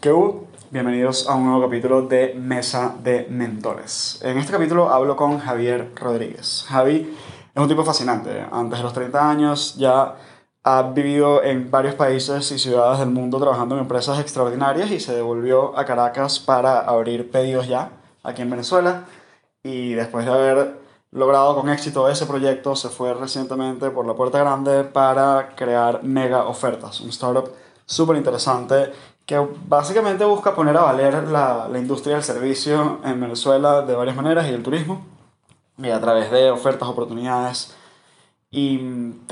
¿Qué hubo? Bienvenidos a un nuevo capítulo de Mesa de Mentores. En este capítulo hablo con Javier Rodríguez. Javi es un tipo fascinante. Antes de los 30 años ya ha vivido en varios países y ciudades del mundo trabajando en empresas extraordinarias y se devolvió a Caracas para abrir pedidos ya aquí en Venezuela. Y después de haber logrado con éxito ese proyecto, se fue recientemente por la puerta grande para crear Mega Ofertas, un startup súper interesante que básicamente busca poner a valer la, la, industria del servicio en Venezuela de varias maneras y el turismo, y a través de ofertas, oportunidades. Y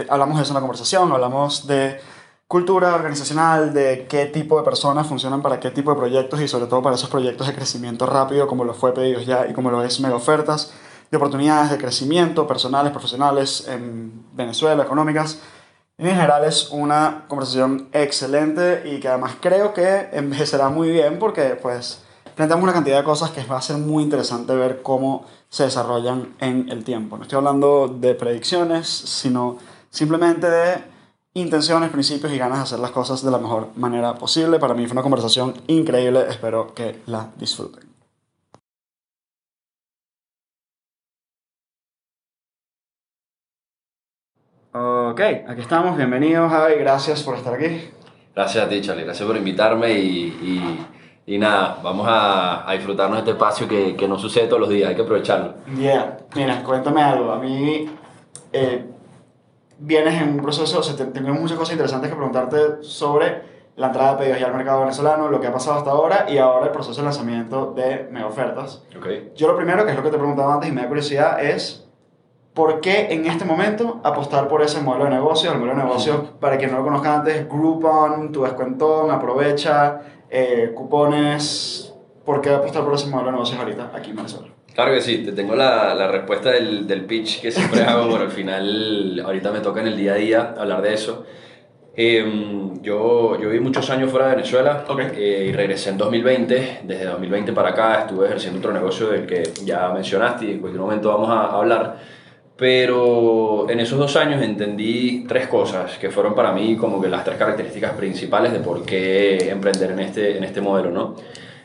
hablamos de eso en la conversación, hablamos de cultura organizacional, de qué tipo de personas funcionan para qué tipo de proyectos y sobre todo para esos proyectos de crecimiento rápido como lo fue Pedidos Ya y como lo es Mega Ofertas de oportunidades de crecimiento personales, profesionales en Venezuela, económicas. En general es una conversación excelente y que además creo que envejecerá muy bien porque pues planteamos una cantidad de cosas que va a ser muy interesante ver cómo se desarrollan en el tiempo. No estoy hablando de predicciones, sino simplemente de intenciones, principios y ganas de hacer las cosas de la mejor manera posible. Para mí fue una conversación increíble, espero que la disfruten. Ok, aquí estamos. Bienvenidos, Javi. Gracias por estar aquí. Gracias a ti, Charlie. Gracias por invitarme y, y, y nada, vamos a, a, disfrutarnos de este espacio que, que, no sucede todos los días. Hay que aprovecharlo. Yeah. Mira, cuéntame algo. A mí eh, vienes en un proceso, o sea, tengo muchas cosas interesantes que preguntarte sobre la entrada de pedidos ya al mercado venezolano, lo que ha pasado hasta ahora y ahora el proceso de lanzamiento de mega ofertas. Okay. Yo lo primero, que es lo que te preguntaba antes y me da curiosidad, es ¿Por qué en este momento apostar por ese modelo de negocio? El modelo de negocio, para quien no lo conozca antes, Groupon, tu descuentón, aprovecha, eh, cupones. ¿Por qué apostar por ese modelo de negocios ahorita aquí en Venezuela? Claro que sí, te tengo la, la respuesta del, del, pitch que siempre hago, pero al final ahorita me toca en el día a día hablar de eso. Eh, yo, yo viví muchos años fuera de Venezuela okay. eh, y regresé en 2020. Desde 2020 para acá estuve ejerciendo otro negocio del que ya mencionaste y en cualquier momento vamos a hablar. Pero en esos dos años entendí tres cosas que fueron para mí como que las tres características principales de por qué emprender en este, en este modelo, ¿no?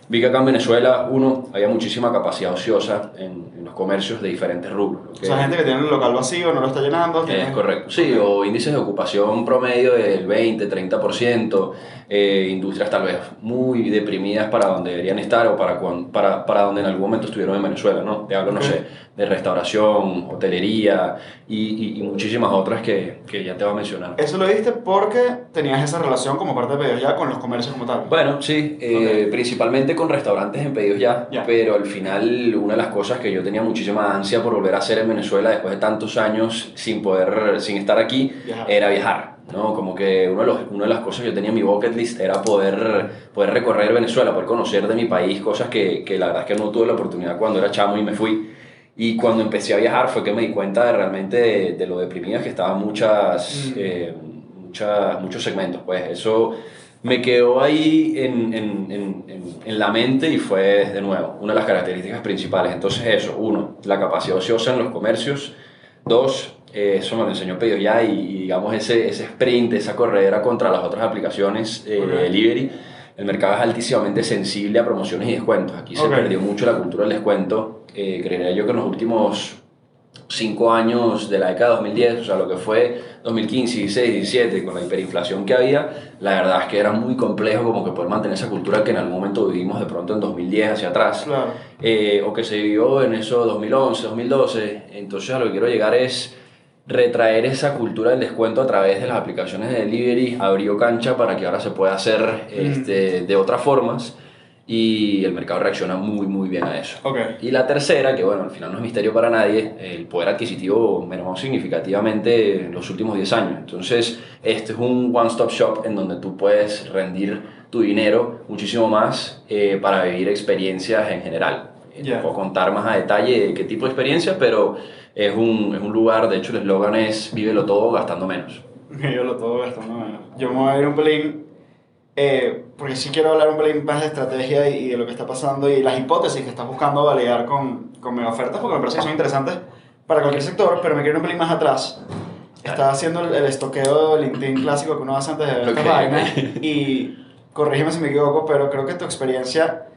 Vi que acá en Venezuela, uno, había muchísima capacidad ociosa en, en los comercios de diferentes rubros. O sea, gente que tiene el local vacío, no lo está llenando. Es correcto, sí, o índices de ocupación promedio del 20, 30%, eh, industrias tal vez muy deprimidas para donde deberían estar o para, para, para donde en algún momento estuvieron en Venezuela, ¿no? Te hablo, okay. no sé, de restauración, hotelería y, y, y, muchísimas otras que, que ya te voy a mencionar. ¿Eso lo diste porque tenías esa relación como parte de Ya con los comercios como tal? Bueno, sí, eh, okay. Con restaurantes en Pedidos Ya, yeah. pero al final una de las cosas que yo tenía muchísima ansia por volver a hacer en Venezuela después de tantos años sin poder, sin estar aquí, era viajar. ¿no? Como que uno de los, una de las cosas que yo tenía en mi bucket list era poder, poder recorrer Venezuela, poder conocer de mi país cosas que, que la verdad es que no tuve la oportunidad cuando era chamo y me fui. Y cuando empecé a viajar fue que me di cuenta de realmente de, de lo deprimidas que estaban muchas, Mm. eh, muchas, muchos segmentos. Pues eso me quedó ahí en, en, en, en, la mente y fue, de nuevo, una de las características principales. Entonces eso, uno, la capacidad ociosa en los comercios. Dos, eh, eso me lo enseñó Pedido Ya y, y, digamos ese, ese sprint, esa corredera contra las otras aplicaciones eh, Okay. de delivery. El mercado es altísimamente sensible a promociones y descuentos. Aquí se perdió mucho la cultura del descuento. Eh, creería yo que en los últimos cinco años de la década de 2010, o sea, lo que fue 2015, 16, 17, con la hiperinflación que había, la verdad es que era muy complejo como que poder mantener esa cultura que en algún momento vivimos de pronto en 2010 hacia atrás, Claro. eh, o que se vivió en eso 2011, 2012. Entonces a lo que quiero llegar es retraer esa cultura del descuento a través de las aplicaciones de delivery, abrió cancha para que ahora se pueda hacer este, de otras formas y el mercado reacciona muy muy bien a eso. Ok. Y la tercera, que bueno, al final no es misterio para nadie, el poder adquisitivo mermó significativamente en los últimos 10 años. Entonces, este es un one-stop shop en donde tú puedes rendir tu dinero muchísimo más eh, para vivir experiencias en general. Te puedo contar más a detalle de qué tipo de experiencias, pero es un, es un lugar, de hecho el eslogan es vívelo todo gastando menos. Yo lo todo gastando menos. Yo me voy a ir un pelín, eh, porque sí quiero hablar un pelín más de estrategia y, y de lo que está pasando y las hipótesis que estás buscando validar con, con mega ofertas, porque me parece que son interesantes para cualquier sector, pero me quiero ir un pelín más atrás. Estaba haciendo el, el estoqueo de LinkedIn clásico que uno hace antes de ver Ok. estas vainas y corrígeme si me equivoco, pero creo que tu experiencia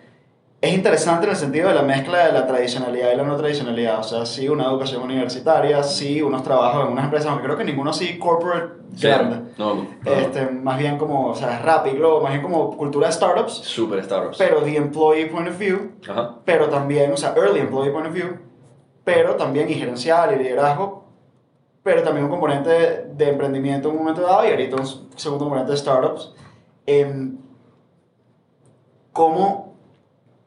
es interesante en el sentido de la mezcla de la tradicionalidad y la no tradicionalidad. O sea, sí, una educación universitaria, sí, unos trabajos en unas empresas, aunque creo que ninguno sí corporate grande. No. Este, más bien como, o sea, Rappi, Globo, más bien como cultura de startups, Super startups. pero the employee point of view, Ajá. pero también, o sea, early employee point of view, pero también y gerencial y liderazgo, pero también un componente de emprendimiento en un momento dado y ahorita un segundo componente de startups. Em, ¿Cómo,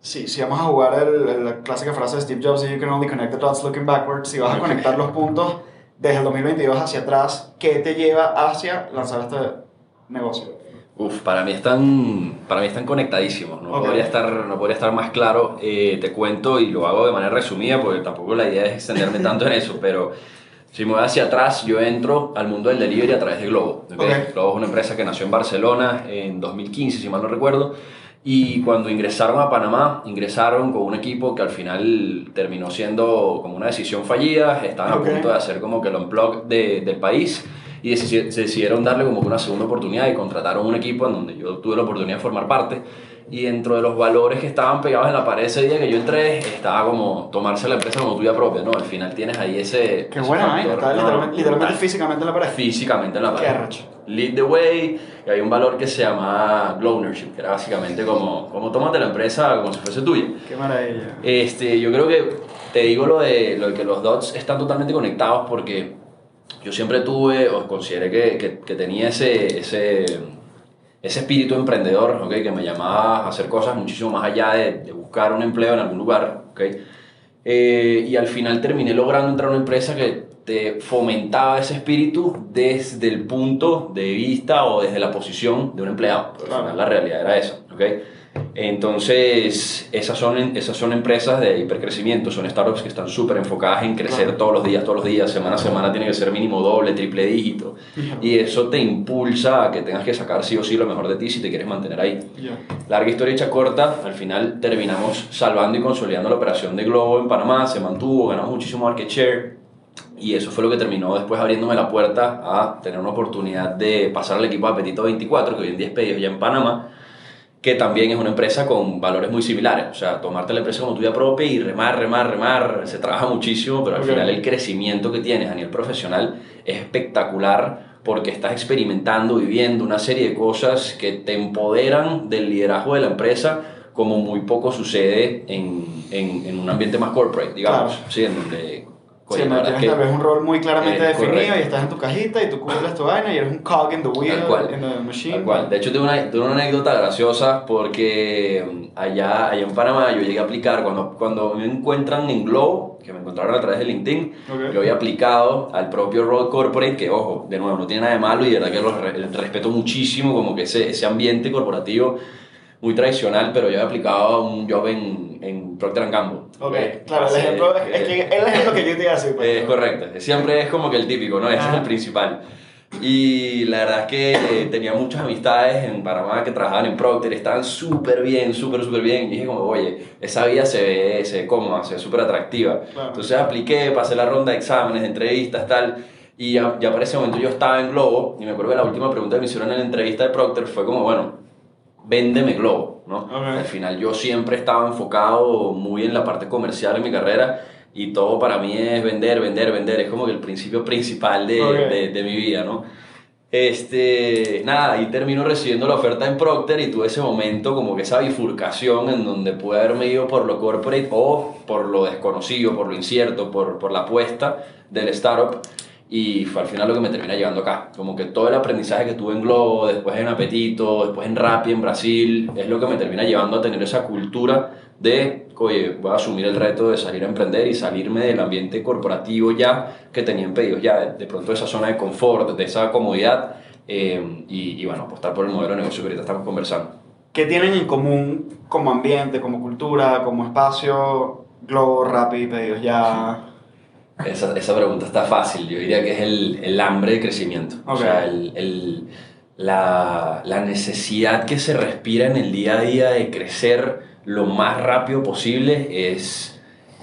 si, si vamos a jugar el- el- la clásica frase de Steve Jobs, you can only connect the dots looking backwards, si vas a conectar los puntos desde el 2022 hacia atrás, ¿qué te lleva hacia lanzar este negocio? Uf, para mí están, para mí están conectadísimos. No, Ok. podría estar, no podría estar más claro. Eh, te cuento y lo hago de manera resumida porque tampoco la idea es extenderme tanto en eso, pero si me voy hacia atrás, yo entro al mundo del delivery a través de Globo. ¿ok? Ok. Globo es una empresa que nació en Barcelona en 2015, si mal no recuerdo. Y cuando ingresaron a Panamá, ingresaron con un equipo que al final terminó siendo como una decisión fallida. Estaban Ok. a punto de hacer como que el unplug de, del país y se decidieron darle como que una segunda oportunidad y contrataron un equipo en donde yo tuve la oportunidad de formar parte. Y dentro de los valores que estaban pegados en la pared ese día que yo entré, estaba como tomarse la empresa como tuya propia, ¿no? Al final tienes ahí ese. Qué ese buena está ¿no? literalmente, físicamente en la pared. Físicamente en la pared. Qué arrecho. Lead the way, y hay un valor que se llama Glow Ownership, que era básicamente como, como tómate la empresa como si fuese tuya. Qué maravilla. Este, yo creo que te digo lo de, lo de que los dots están totalmente conectados porque yo siempre tuve o consideré que, que, que tenía ese, ese, ese espíritu emprendedor ¿ok? que me llamaba a hacer cosas muchísimo más allá de, de buscar un empleo en algún lugar. ¿ok? Eh, y al final terminé logrando entrar a una empresa que te fomentaba ese espíritu desde el punto de vista o desde la posición de un empleado. Claro. final la realidad era esa. ¿ok? Entonces, esas son, esas son empresas de hipercrecimiento, son startups que están súper enfocadas en crecer Claro. todos los días, todos los días, semana a semana tiene que ser mínimo doble, triple dígito. Y eso te impulsa a que tengas que sacar sí o sí lo mejor de ti si te quieres mantener ahí. Ya. Larga historia hecha corta, al final terminamos salvando y consolidando la operación de Globo en Panamá, se mantuvo, ganamos muchísimo market share y eso fue lo que terminó después abriéndome la puerta a tener una oportunidad de pasar al equipo de Apetito 24, que hoy en día es pedido ya en Panamá, que también es una empresa con valores muy similares, o sea, tomarte la empresa como tuya propia y remar, remar, remar, se trabaja muchísimo, pero al Ok. final el crecimiento que tienes a nivel profesional es espectacular porque estás experimentando, viviendo una serie de cosas que te empoderan del liderazgo de la empresa como muy poco sucede en, en, en un ambiente más corporate, digamos, Claro. ¿sí? En donde, coño, verdad tienes tal vez un rol muy claramente Eh, definido correcto. y estás en tu cajita y tú cumples tu vaina y eres un cog in the wheel, cual. in the machine. Tal cual. De hecho, tengo una, tengo una anécdota graciosa porque mm, allá, allá en Panamá yo llegué a aplicar, cuando, cuando me encuentran en Globo, que me encontraron a través de LinkedIn, Ok. yo había aplicado al propio Road Corporate, que ojo, de nuevo, no tiene nada de malo y de verdad que lo re- respeto muchísimo, como que ese, ese ambiente corporativo muy tradicional, pero yo había aplicado a un job en, en Procter Gamble. Ok, ¿ok? claro, el ejemplo, es, es que es el ejemplo que yo te iba a decir. pues. es correcto, siempre es como que el típico, ¿no? Ese es el principal. Y la verdad es que eh, tenía muchas amistades en Panamá que trabajaban en Procter, estaban súper bien, súper, súper bien. Y dije como, oye, esa vida se ve, se ve cómoda, se ve súper atractiva. Claro. Entonces apliqué, pasé la ronda de exámenes, de entrevistas, tal. Y ya, ya para ese momento yo estaba en Globo y me acuerdo que la última pregunta que me hicieron en la entrevista de Procter fue como, bueno, véndeme Globo, ¿no? Ok. Al final yo siempre estaba enfocado muy en la parte comercial en mi carrera y todo para mí es vender, vender, vender, es como que el principio principal de, de mi vida, ¿no? Este, nada, ahí termino recibiendo la oferta en Procter y tuve ese momento como que esa bifurcación en donde pude haberme ido por lo corporate o por lo desconocido, por lo incierto, por, por la apuesta del startup y fue al final lo que me termina llegando acá. Como que todo el aprendizaje que tuve en Globo, después en Apetito, después en Rappi en Brasil, es lo que me termina llevando a tener esa cultura de, oye, voy a asumir el reto de salir a emprender y salirme del ambiente corporativo ya que tenía en pedidos, ya de, de pronto esa zona de confort, de esa comodidad eh, y, y bueno, apostar por el modelo de negocio que ahorita estamos conversando. ¿Qué tienen en común como ambiente, como cultura, como espacio, Globo, Rappi, pedidos ya? Esa, esa pregunta está fácil, yo diría que es el, el hambre de crecimiento, o sea, el, el- la, la necesidad que se respira en el día a día de crecer lo más rápido posible es,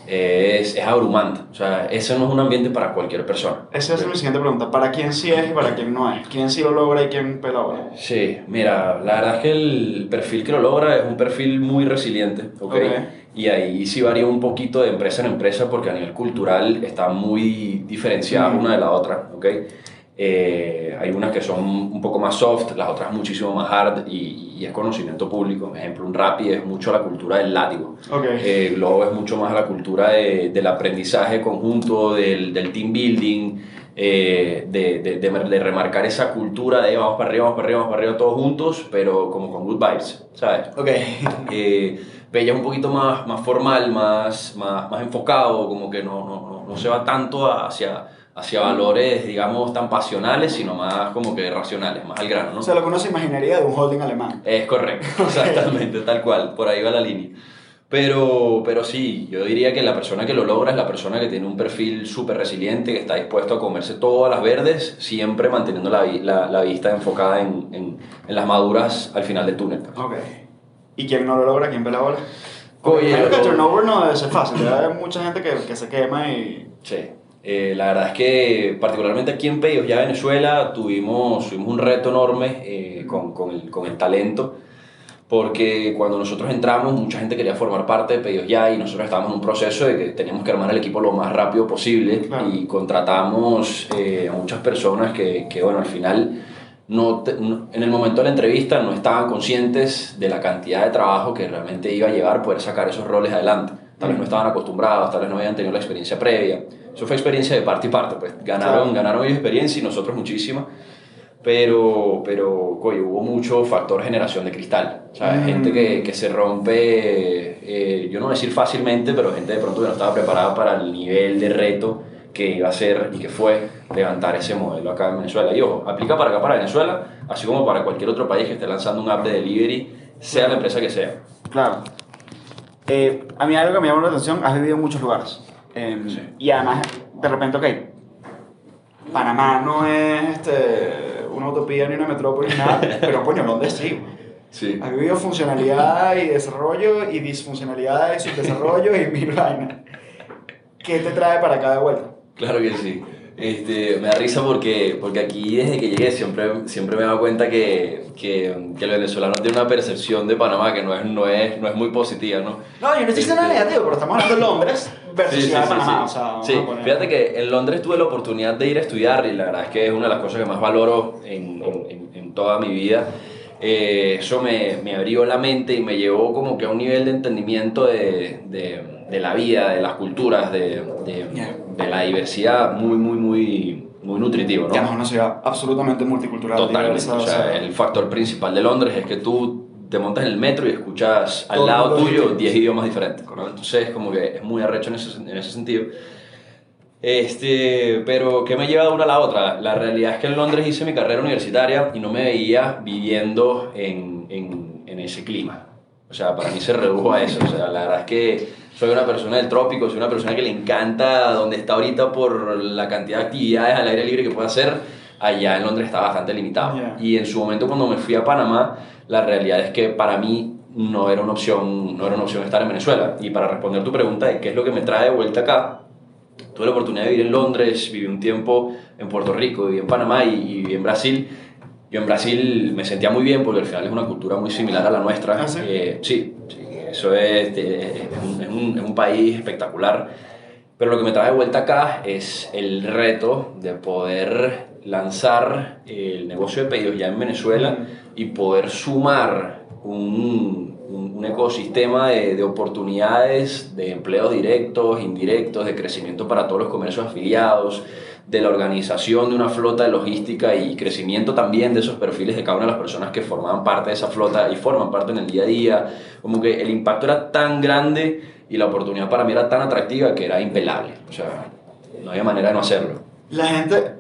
es, es abrumante. O sea, ese no es un ambiente para cualquier persona. Esa es mi siguiente pregunta. ¿Para quién sí es y para quién no es? ¿Quién sí lo logra y quién pela bola? Sí, mira, la verdad es que el perfil que lo logra es un perfil muy resiliente, ¿ok? Ok. Y ahí sí varía un poquito de empresa en empresa porque a nivel cultural está muy diferenciada Mm. una de la otra, ¿ok? Eh, hay unas que son un poco más soft, las otras muchísimo más hard y, y es conocimiento público. Por ejemplo, un Rappi es mucho la cultura del látigo. Ok. Eh, Globo es mucho más la cultura de- del aprendizaje conjunto, del, del team building, eh, de, de, de- de remarcar esa cultura de vamos para arriba, vamos para arriba, vamos para arriba todos juntos, pero como con good vibes, ¿sabes? Ok. Eh, Bella es un poquito más, más formal, más, más, más enfocado, como que no, no, no, no se va tanto hacia, hacia valores, digamos, tan pasionales, sino más como que racionales, más al grano, ¿no? O sea, lo que uno se imaginaría de un holding alemán. Es correcto, exactamente, tal cual, por ahí va la línea. Pero, pero sí, yo diría que la persona que lo logra es la persona que tiene un perfil súper resiliente, que está dispuesto a comerse todas las verdes, siempre manteniendo la, la, la vista enfocada en, en, en las maduras al final del túnel. Ok. ¿Y quién no lo logra? ¿Quién pela bola? Oye, el turnover no debe ser fácil. Hay mucha gente que, que se quema y... Sí, eh, la verdad es que particularmente aquí en Peyos, ya Venezuela, tuvimos, tuvimos un reto enorme eh, con, con, el, con el talento, porque cuando nosotros entramos, mucha gente quería formar parte de Peyos Ya y nosotros estábamos en un proceso de que teníamos que armar el equipo lo más rápido posible Claro. y contratamos eh, a muchas personas que, que, bueno, al final no, te- no- en el momento de la entrevista no estaban conscientes de la cantidad de trabajo que realmente iba a llevar poder sacar esos roles adelante. Tal vez no estaban acostumbrados, tal vez no habían tenido la experiencia previa. Eso fue experiencia de parte y parte, pues ganaron, ganaron ellos experiencia y nosotros muchísima. Pero, pero coño, hubo mucho factor generación de cristal. O sea, Mm. gente que, que se rompe, eh, yo no voy a decir fácilmente, pero gente de pronto que no estaba preparada para el nivel de reto que iba a ser y que fue levantar ese modelo acá en Venezuela. Y ojo, aplica para acá, para Venezuela, así como para cualquier otro país que esté lanzando un app de delivery, sea la empresa que sea. Claro. Eh, a mí algo que me llama la atención, has vivido en muchos lugares. Eh, Sí. Y además, de repente, ok, Panamá no es este, una utopía ni una metrópoli ni nada, pero coño, Londres sí. Sí. Has vivido funcionalidad y desarrollo y disfuncionalidad y subdesarrollo y mil vainas. ¿Qué te trae para acá de vuelta? Claro que sí. Este, me da risa porque, porque aquí desde que llegué siempre, siempre me he dado cuenta que, que, que el venezolano tiene una percepción de Panamá que no es, no es, no es muy positiva, ¿no? No, yo no estoy diciendo nada Este- negativo, pero estamos hablando de Londres versus Sí, sí, de Panamá. sí. O sea, Sí, poner- fíjate que en Londres tuve la oportunidad de ir a estudiar y la verdad es que es una de las cosas que más valoro en, en- en- en toda mi vida. Eh, eso me, me abrió la mente y me llevó como que a un nivel de entendimiento de, de, de la vida, de las culturas, de, de, Yeah. de la diversidad muy, muy, muy, muy nutritivo, ¿no? Y además una ciudad absolutamente multicultural. Totalmente. diversa, O sea, el factor principal de Londres es que tú te montas en el metro y escuchas al lado tuyo distinto. 10 idiomas diferentes. ¿no? Entonces, como que es muy arrecho en ese, en ese sentido. Este, pero, ¿qué me lleva de una a la otra? La realidad es que en Londres hice mi carrera universitaria y no me veía viviendo en, en, en ese clima. O sea, para mí se redujo a eso. O sea, la verdad es que soy una persona del trópico, soy una persona que le encanta donde está ahorita por la cantidad de actividades al aire libre que puede hacer. Allá en Londres está bastante limitado. Yeah. Y en su momento cuando me fui a Panamá, la realidad es que para mí no era una opción, no era una opción estar en Venezuela. Y para responder tu pregunta de qué es lo que me trae de vuelta acá, tuve la oportunidad de vivir en Londres, viví un tiempo en Puerto Rico, viví en Panamá y, viví en Brasil. Yo en Brasil me sentía muy bien porque al final es una cultura muy similar a la nuestra. ¿Ah, sí? Eh, sí, sí, eso es, es, un, es un- es un país espectacular. Pero lo que me trae de vuelta acá es el reto de poder lanzar el negocio de pedidos ya en Venezuela y poder sumar un, un- un ecosistema de, de oportunidades de empleos directos, indirectos, de crecimiento para todos los comercios afiliados, de la organización de una flota de logística y crecimiento también de esos perfiles de cada una de las personas que formaban parte de esa flota y forman parte en el día a día. Como que el impacto era tan grande y la oportunidad para mí era tan atractiva que era impelable. O sea, no había manera de no hacerlo. La gente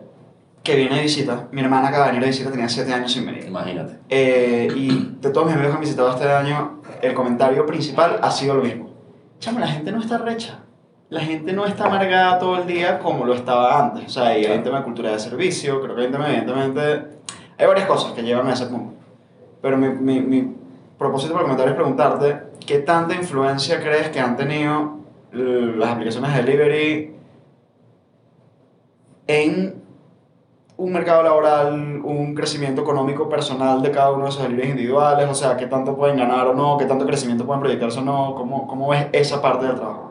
que viene de visita, mi hermana acaba de venir de visita, tenía 7 años sin venir. Imagínate. Eh, y de todos mis amigos que han visitado este año, el comentario principal ha sido lo mismo. Chamo, la gente no está recha. La gente no está amargada todo el día como lo estaba antes. O sea, hay un tema de cultura de servicio, creo que hay un tema, evidentemente, hay varias cosas que llevan a ese punto. Pero mi, mi, mi propósito para el comentario es preguntarte, ¿qué tanta influencia crees que han tenido las aplicaciones de delivery en un mercado laboral, un crecimiento económico personal de cada uno de esos deliveries individuales, o sea, qué tanto pueden ganar o no, qué tanto crecimiento pueden proyectarse o no, cómo, cómo ves esa parte del trabajo.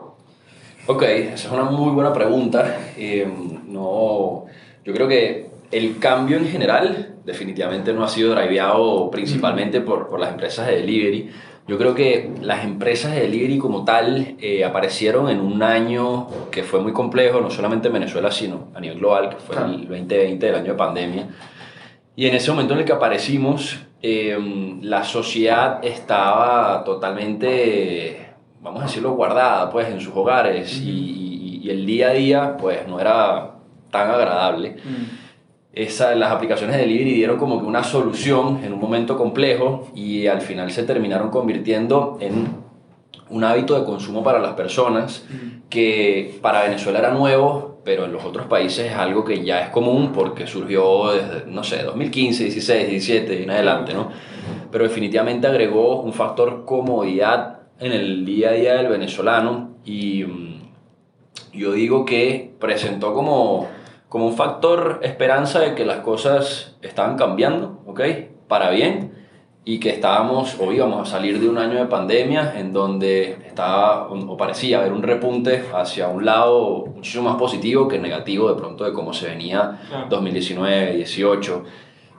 Ok, esa es una muy buena pregunta. Eh, no, yo creo que el cambio en general definitivamente no ha sido driveado principalmente por, por las empresas de delivery. Yo creo que las empresas de delivery como tal eh, aparecieron en un año que fue muy complejo, no solamente en Venezuela, sino a nivel global, que fue el 2020, el año de pandemia. Y en ese momento en el que aparecimos, eh, la sociedad estaba totalmente, vamos a decirlo, guardada pues, en sus hogares y, y, el día a día pues, no era tan agradable. Esa, las aplicaciones de delivery dieron como que una solución en un momento complejo y al final se terminaron convirtiendo en un hábito de consumo para las personas que para Venezuela era nuevo, pero en los otros países es algo que ya es común porque surgió desde, no sé, 2015, 16, 17 y en adelante, ¿no? Pero definitivamente agregó un factor comodidad en el día a día del venezolano y mm, yo digo que presentó como como un factor esperanza de que las cosas estaban cambiando, ¿ok? Para bien y que estábamos o íbamos a salir de un año de pandemia en donde estaba o parecía haber un repunte hacia un lado muchísimo más positivo que negativo de pronto de cómo se venía 2019, 18.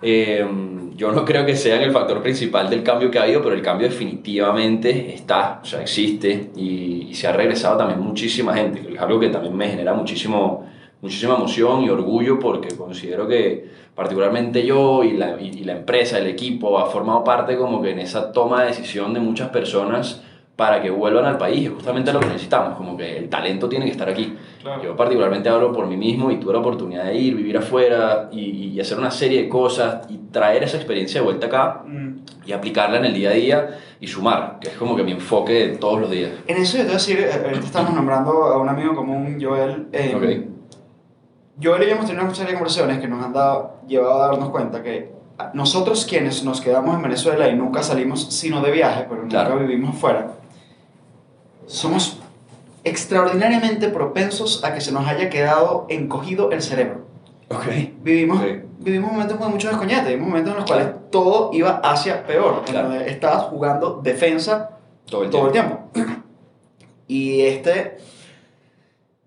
Em, yo no creo que sea el factor principal del cambio que ha habido, pero el cambio definitivamente está, o sea, existe y, y se ha regresado también muchísima gente, es algo que también me genera muchísimo muchísima emoción y orgullo porque considero que particularmente yo y la, y, la empresa, el equipo, ha formado parte como que en esa toma de decisión de muchas personas para que vuelvan al país, es justamente lo que necesitamos, como que el talento tiene que estar aquí. Yo particularmente hablo por mí mismo y tuve la oportunidad de ir, vivir afuera y, y hacer una serie de cosas y traer esa experiencia de vuelta acá mm. y aplicarla en el día a día y sumar, que es como que mi enfoque de todos los días. En eso yo te voy a decir, eh, ahorita estamos nombrando a un amigo común, Joel. Eh, yo y hemos tenido una serie de conversaciones que nos han dado, llevado a darnos cuenta que nosotros quienes nos quedamos en Venezuela y nunca salimos sino de viaje, pero nunca vivimos fuera, somos extraordinariamente propensos a que se nos haya quedado encogido el cerebro. Okay. Vivimos, vivimos momentos con mucho descoñete, vivimos momentos en los cuales todo iba hacia peor, claro. estabas jugando defensa todo el todo tiempo. El tiempo. Y este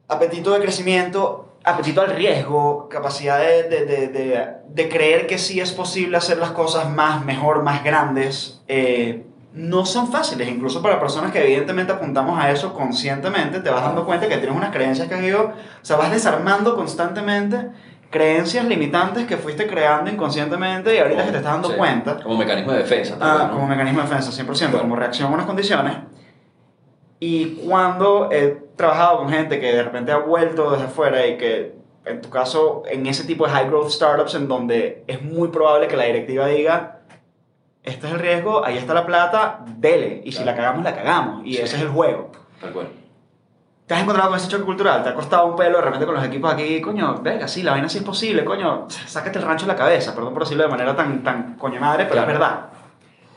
apetito de crecimiento apetito al riesgo, capacidad de, de, de, de, creer que sí es posible hacer las cosas más, mejor, más grandes, eh, no son fáciles. Incluso para personas que evidentemente apuntamos a eso conscientemente, te vas dando cuenta que tienes unas creencias que has ido, o sea, vas desarmando constantemente creencias limitantes que fuiste creando inconscientemente y ahorita que te estás dando cuenta. Como mecanismo de defensa. Ah, como mecanismo de defensa, 100%, como reacción a unas condiciones. Y cuando he trabajado con gente que de repente ha vuelto desde afuera y que, en tu caso, en ese tipo de high growth startups en donde es muy probable que la directiva diga, este es el riesgo, ahí está la plata, dele. Y si la cagamos, la cagamos. Y ese es el juego. Tal cual. ¿Te has encontrado con ese choque cultural? ¿Te ha costado un pelo de repente con los equipos aquí? Coño, venga, sí, la vaina sí es posible, coño, sácate el rancho de la cabeza. Perdón por decirlo de manera tan, tan coño madre, pero es verdad.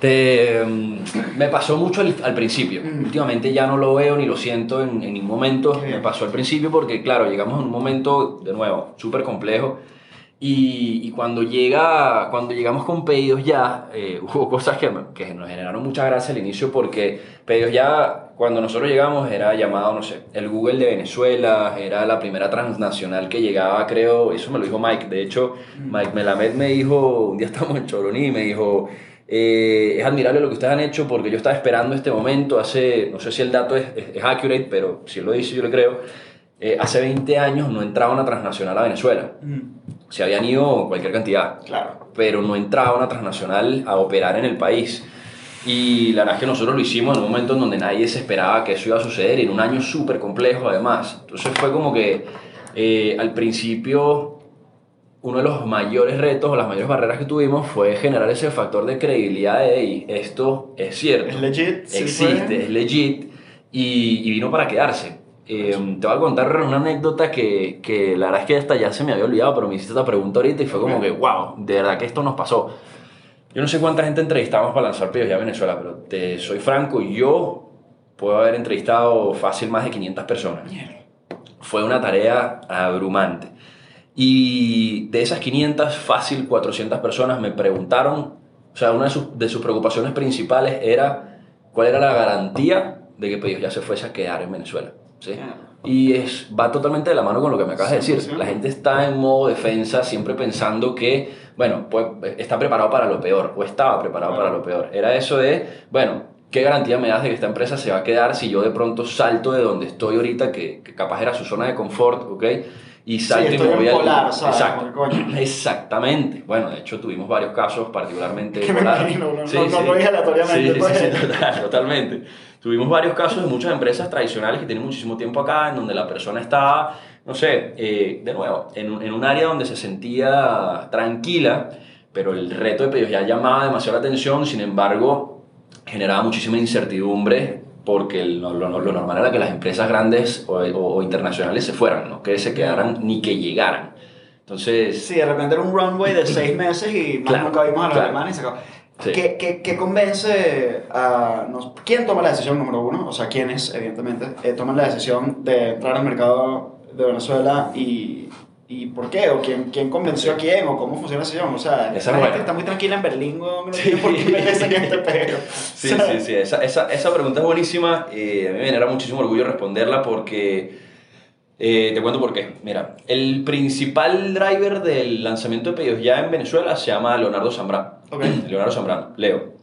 Mm, me pasó mucho al, principio. Últimamente ya no lo veo ni lo siento en, en ningún momento. Me pasó al principio porque, claro, llegamos a un momento, de nuevo, súper complejo. Y, y, cuando, llega, cuando llegamos con pedidos ya, eh, hubo cosas que, que, nos generaron mucha gracia al inicio porque pedidos ya, cuando nosotros llegamos, era llamado, no sé, el Google de Venezuela, era la primera transnacional que llegaba, creo, eso me lo dijo Mike. De hecho, Mike Melamed me dijo, un día estábamos en Choroní, me dijo eh, es admirable lo que ustedes han hecho porque yo estaba esperando este momento hace, no sé si el dato es, es, accurate, pero si él lo dice yo le creo, eh, hace 20 años no entraba una transnacional a Venezuela. Mm. Se habían ido cualquier cantidad, claro. pero no entraba una transnacional a operar en el país. Y la verdad es que nosotros lo hicimos en un momento en donde nadie se esperaba que eso iba a suceder, y en un año súper complejo además. Entonces fue como que eh, al principio uno de los mayores retos o las mayores barreras que tuvimos fue generar ese factor de credibilidad de esto es cierto. Es legit. Existe, es legit y, vino para quedarse. Eh, te voy a contar una anécdota que, que, la verdad es que hasta ya se me había olvidado, pero me hiciste esta pregunta ahorita y fue como que, wow, de verdad que esto nos pasó. Yo no sé cuánta gente entrevistamos para lanzar pedidos ya a Venezuela, pero te soy franco, yo puedo haber entrevistado fácil más de 500 personas. Fue una tarea abrumante. Y de esas 500, fácil 400 personas me preguntaron, o sea, una de sus, de sus preocupaciones principales era cuál era la garantía de que Pedidos ya se fuese a quedar en Venezuela. ¿Sí? Y es, va totalmente de la mano con lo que me acabas de decir. La gente está en modo defensa, siempre pensando que, bueno, pues está preparado para lo peor, o estaba preparado para lo peor. Era eso de, bueno, ¿qué garantía me das de que esta empresa se va a quedar si yo de pronto salto de donde estoy ahorita, que, que capaz era su zona de confort, ¿ok? Y salto Sí, y me voy Polar, ¿sabes? Exacto. Coño. Exactamente. Bueno, de hecho tuvimos varios casos, particularmente Que me imagino, no- no- no lo dije aleatoriamente, Sí, pues. sí, sí, total, totalmente. Tuvimos varios casos de muchas empresas tradicionales que tienen muchísimo tiempo acá, en donde la persona estaba, no sé, eh, de nuevo, en un, en un área donde se sentía tranquila, pero el reto de pedidos ya llamaba demasiado la atención, sin embargo, generaba muchísima incertidumbre porque lo, lo- lo normal era que las empresas grandes o, o- o internacionales se fueran, no que se quedaran ni que llegaran. Entonces, Sí, de repente era un runway de seis meses y más Claro, nunca vimos a los claro. alemanes y se acabó. Sí. ¿Qué, qué, qué convence a... nos- ¿Quién toma la decisión número uno? O sea, ¿quiénes, evidentemente, eh, toman la decisión de entrar al mercado de Venezuela y, y por qué? ¿O quién, quién convenció a quién? ¿O cómo funciona la decisión? O sea, Esa la gente está muy tranquila en Berlín, no Sí. por qué este pedo. Sí, sí, sí, esa, esa, esa pregunta es buenísima. eh, a mí me genera muchísimo orgullo responderla porque. Eh, te cuento por qué. Mira, el principal driver del lanzamiento de pedidos ya en Venezuela se llama Leonardo Zambrano. Ok. Leonardo Zambrano, Leo.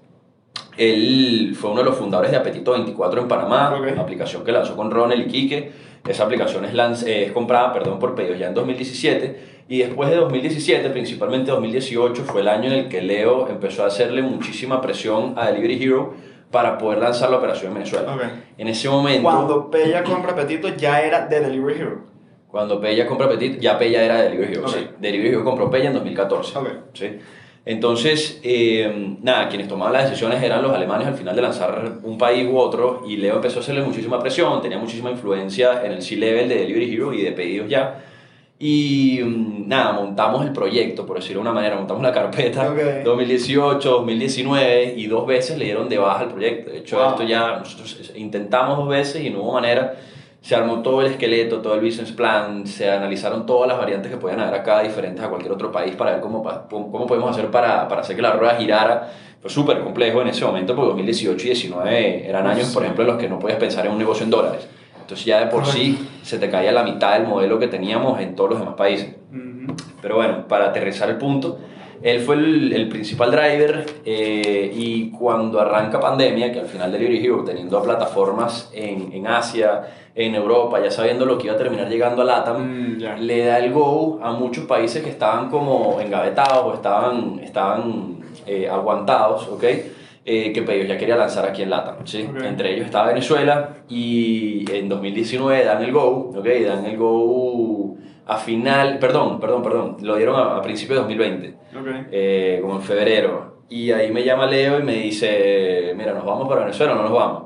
Él fue uno de los fundadores de Apetito 24 en Panamá, Ok. una aplicación que lanzó con Ronald y Quique. Esa aplicación es, lanz- eh, es comprada perdón, por pedidos ya en 2017 y después de 2017, principalmente 2018, fue el año en el que Leo empezó a hacerle muchísima presión a Delivery Hero para poder lanzar la operación en Venezuela. Ok. En ese momento, Cuando Pella compra Apetito ya era de Delivery Hero. cuando Pella compra Petit, ya Pella era de Delivery Hero, Ok. sí. Delivery Hero compró Pella en 2014. Ok. ¿sí? Entonces, eh, nada, quienes tomaban las decisiones eran los alemanes al final de lanzar un país u otro y Leo empezó a hacerle muchísima presión, tenía muchísima influencia en el C-Level de Delivery Hero y de pedidos ya. Y mm, nada, montamos el proyecto, por decirlo de una manera, montamos la carpeta Ok. 2018, 2019 y dos veces le dieron de baja el proyecto. De hecho, Wow. esto ya nosotros intentamos dos veces y no hubo manera. Se armó todo el esqueleto, todo el business plan, se analizaron todas las variantes que podían haber acá, diferentes a cualquier otro país, para ver cómo, cómo podemos hacer para, para hacer que la rueda girara. Fue súper complejo en ese momento, porque 2018 y 2019 eran años, por ejemplo, en los que no podías pensar en un negocio en dólares. Entonces ya de por sí se te caía la mitad del modelo que teníamos en todos los demás países. Ujú. Pero bueno, para aterrizar el punto, él fue el, el principal driver eh, y cuando arranca pandemia, que al final Delivery Hero, teniendo a plataformas en, en Asia, en Europa, ya sabiendo lo que iba a terminar llegando a LATAM, Mm, ya. le da el go a muchos países que estaban como engavetados o estaban, estaban eh, aguantados, ¿ok? Eh, que Pedidos ya quería lanzar aquí en LATAM, ¿sí? Ok. Entre ellos estaba Venezuela y en 2019 dan el go, ¿ok? Dan el go a final, perdón, perdón, perdón, lo dieron a, a principios de 2020, Ok. eh, como en febrero. Y ahí me llama Leo y me dice, mira, nos vamos para Venezuela, no nos vamos.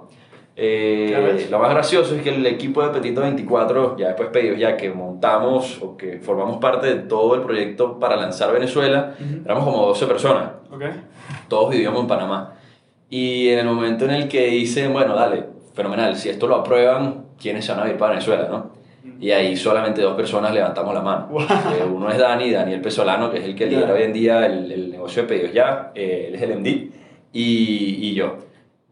Eh, lo más gracioso es que el equipo de Petito 24, ya después pedidos, ya que montamos o que formamos parte de todo el proyecto para lanzar Venezuela, Ujú. éramos como 12 personas, Ok. todos vivíamos en Panamá. Y en el momento en el que dicen, bueno, dale, fenomenal, si esto lo aprueban, ¿quiénes se van a ir para Venezuela, no? Y ahí solamente dos personas levantamos la mano. Wow. Eh, uno es Dani, Daniel Pesolano, que es el que lidera Ya. hoy en día el, el negocio de pedidos ya, eh, él es el MD, y, y yo.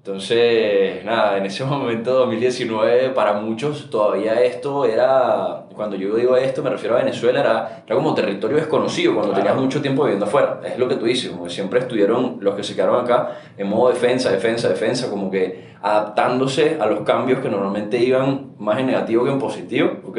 Entonces, nada, en ese momento, 2019, para muchos todavía esto era, cuando yo digo esto, me refiero a Venezuela, era, era como territorio desconocido, cuando Claro. tenías mucho tiempo viviendo afuera. Es lo que tú dices, como que siempre estuvieron los que se quedaron acá en modo defensa, defensa, defensa, como que adaptándose a los cambios que normalmente iban más en negativo que en positivo, ¿ok?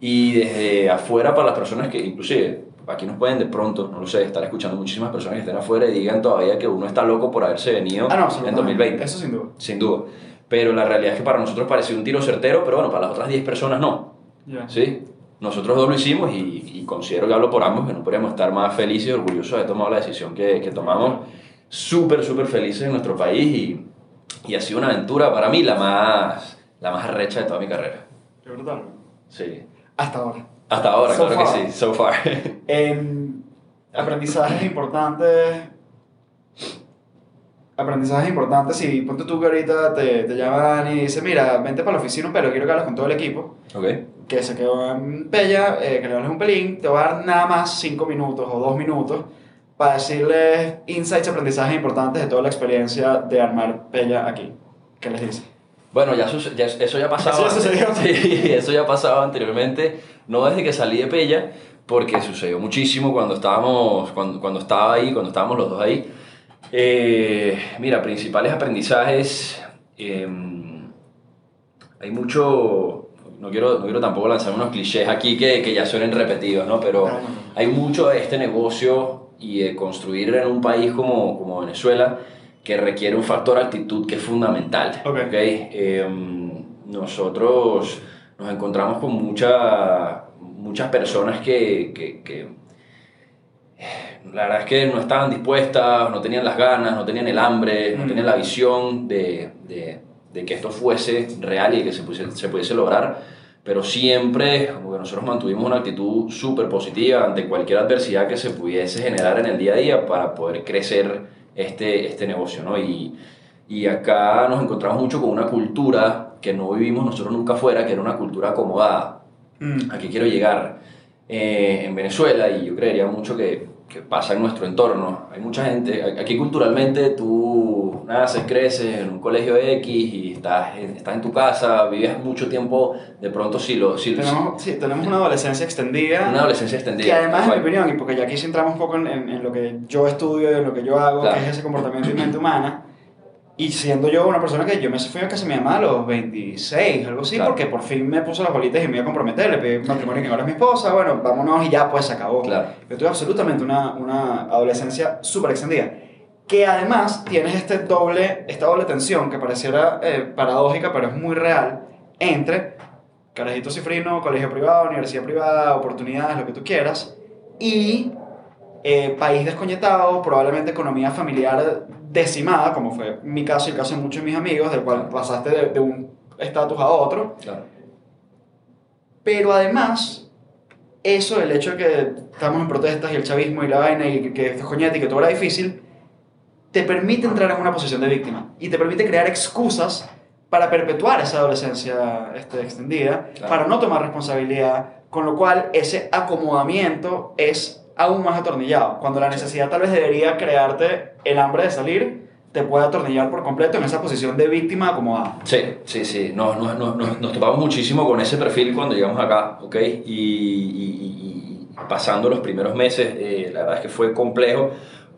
Y desde afuera para las personas que, inclusive, aquí nos pueden de pronto, no lo sé, estar escuchando muchísimas personas que estén afuera y digan todavía que uno está loco por haberse venido Ah, no, en absolutamente. 2020 Eso sin duda. sin duda. Pero la realidad es que para nosotros pareció un tiro certero, pero bueno, para las otras 10 personas no. Ya. ¿Sí? Nosotros dos lo hicimos y, y considero que hablo por ambos, que no podríamos estar más felices y orgullosos de haber tomado la decisión que, que tomamos. Súper, súper felices en nuestro país y, y ha sido una aventura para mí la más, la más arrecha de toda mi carrera. Qué brutal. Sí. Hasta ahora. Hasta ahora, So claro far. que sí, so far. Em, aprendizajes importantes. aprendizajes importantes. Si ponte tú que ahorita te, te llaman y dices, mira, vente para la oficina, pero quiero que hables con todo el equipo, Ok. que se quedó en Pella, eh, que le hables un pelín, te va a dar nada más 5 minutos o 2 minutos para decirles insights, aprendizajes importantes de toda la experiencia de armar Pella aquí. ¿Qué les dice? Bueno, ya, ya- eso ya pasaba. Eso ya sucedió. Sí, eso ya pasaba anteriormente. No desde que salí de Pella, porque sucedió muchísimo cuando estábamos, cuando, cuando estaba ahí, cuando estábamos los dos ahí. Eh, mira, principales aprendizajes. eh, hay mucho. No quiero, no quiero tampoco lanzar unos clichés aquí que, que ya suenen repetidos, ¿no? Pero hay mucho de este negocio y de construir en un país como, como Venezuela que requiere un factor actitud que es fundamental. Ok. ¿ok? Em, nosotros nos encontramos con mucha- muchas personas que, que- que, eh, la verdad es que no estaban dispuestas, no tenían las ganas, no tenían el hambre, no Mm. tenían la visión de, de- de que esto fuese real y que se pudiese, se pudiese lograr. Pero siempre, como que nosotros mantuvimos una actitud súper positiva ante cualquier adversidad que se pudiese generar en el día a día para poder crecer este, este negocio, ¿no? Y, y acá nos encontramos mucho con una cultura que no vivimos nosotros nunca fuera, que era una cultura acomodada. Mm. ¿A qué quiero llegar? Eh, en Venezuela, y yo creería mucho que, que pasa en nuestro entorno, hay mucha gente, aquí culturalmente tú naces, creces en un colegio X y estás en, estás en tu casa, vives mucho tiempo, de pronto sí lo... Sí, Tenemos, sí, tenemos una adolescencia extendida. una adolescencia extendida. Que además, en mi opinión, y porque ya aquí sí entramos un poco en, en- en lo que yo estudio y en lo que yo hago, Claro. que es ese comportamiento y mente humana, y siendo yo una persona que yo me fui a casa de mi mamá a los 26, algo así, Claro. porque por fin me puso las bolitas y me iba a comprometer, le pedí matrimonio que ahora es mi esposa, bueno, vámonos y ya pues se acabó. Claro. Yo tuve absolutamente una, una adolescencia súper extendida. Que además tienes este doble, esta doble tensión que pareciera eh, paradójica, pero es muy real, entre carajito cifrino, colegio privado, universidad privada, oportunidades, lo que tú quieras, y eh, país desconectado, probablemente economía familiar decimada, como fue mi caso y el caso de muchos de mis amigos, del cual pasaste de, de un estatus a otro, Claro. pero además, eso, el hecho de que estamos en protestas y el chavismo y la vaina y que, esto es coñete y que todo era difícil, te permite entrar en una posición de víctima y te permite crear excusas para perpetuar esa adolescencia este, extendida, Claro. para no tomar responsabilidad, con lo cual ese acomodamiento es aún más atornillado. Cuando la necesidad tal vez debería crearte el hambre de salir, te puede atornillar por completo en esa posición de víctima acomodada. Sí, sí, sí. Nos, nos, nos, nos- topamos muchísimo con ese perfil cuando llegamos acá, ¿ok? Y, y- y- y pasando los primeros meses, eh, la verdad es que fue complejo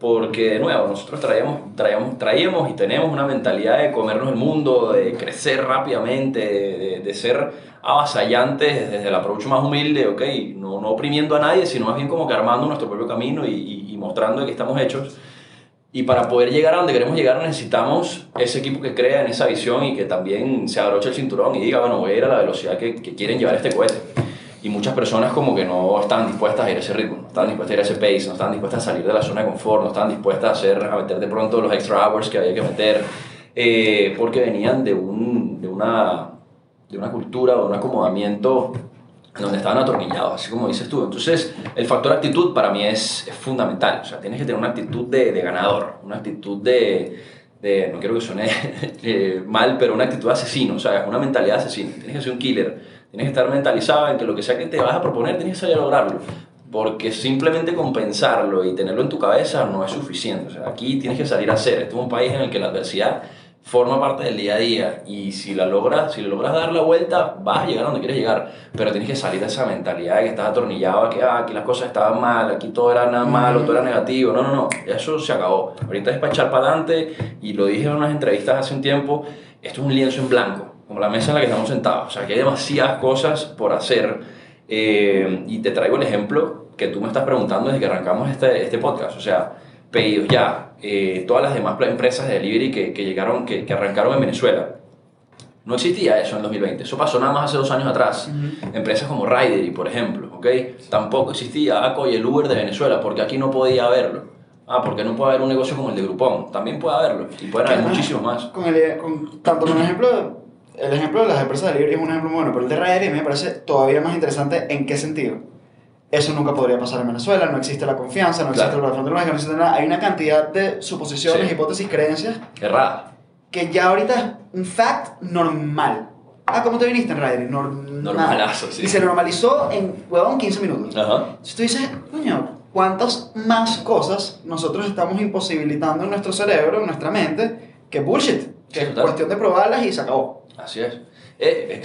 porque, de nuevo, nosotros traíamos, traíamos, traíamos y tenemos una mentalidad de comernos el mundo, de crecer rápidamente, de, de- ser avasallantes desde el approach más humilde, ¿ok? No, no oprimiendo a nadie, sino más bien como que armando nuestro propio camino y, y- y mostrando que estamos hechos. Y para poder llegar a donde queremos llegar necesitamos ese equipo que crea en esa visión y que también se abroche el cinturón y diga, bueno, voy a ir a la velocidad que, que quieren llevar este cohete. Y muchas personas como que no están dispuestas a ir a ese ritmo, no están dispuestas a ir a ese pace, no están dispuestas a salir de la zona de confort, no están dispuestas a, hacer, a meter de pronto los extra hours que había que meter, eh, porque venían de, un, de, una, de una cultura o de un acomodamiento en donde estaban atornillados, así como dices tú. Entonces, el factor actitud para mí es, es fundamental. O sea, tienes que tener una actitud de, de ganador, una actitud de, de, no quiero que suene eh, mal, pero una actitud de asesino, o sea, una mentalidad de asesino. Tienes que ser un killer, tienes que estar mentalizado en que lo que sea que te vas a proponer, tienes que salir a lograrlo. Porque simplemente compensarlo y tenerlo en tu cabeza no es suficiente. O sea, aquí tienes que salir a hacer. Este es un país en el que la adversidad forma parte del día a día y si la logras, si logras dar la vuelta, vas a llegar a donde quieres llegar, pero tienes que salir de esa mentalidad de que estás atornillado que ah, aquí las cosas estaban mal, aquí todo era nada malo, todo era negativo. No, no, no, eso se acabó. Ahorita es para echar para adelante y lo dije en unas entrevistas hace un tiempo, esto es un lienzo en blanco, como la mesa en la que estamos sentados. O sea, que hay demasiadas cosas por hacer eh, y te traigo el ejemplo que tú me estás preguntando desde que arrancamos este, este podcast. O sea, pedidos ya, eh, todas las demás empresas de delivery que, que llegaron, que, que arrancaron en Venezuela. No existía eso en 2020, eso pasó nada más hace dos años atrás. Empresas como Ridery, por ejemplo, ¿ok? Tampoco existía ACO y el Uber de Venezuela, porque aquí no podía haberlo. Ah, porque no puede haber un negocio como el de Groupon, también puede haberlo, y pueden haber muchísimos más. Con el, con, tanto con el ejemplo, el ejemplo de las empresas de delivery es un ejemplo muy bueno, pero el de Rider me parece todavía más interesante en qué sentido. Eso nunca podría pasar en Venezuela, no existe la confianza, no existe Claro. la frontera, no existe nada. Hay una cantidad de suposiciones, Sí. hipótesis, creencias Errada. que ya ahorita es un fact normal. Ah, ¿cómo te viniste en Ryder? Normal. Normalazo, sí. Y se normalizó en, huevón, 15 minutos. Ajá. Si tú dices, coño, ¿cuántas más cosas nosotros estamos imposibilitando en nuestro cerebro, en nuestra mente, que bullshit? Que es cuestión de probarlas y se acabó. Así es. Eh.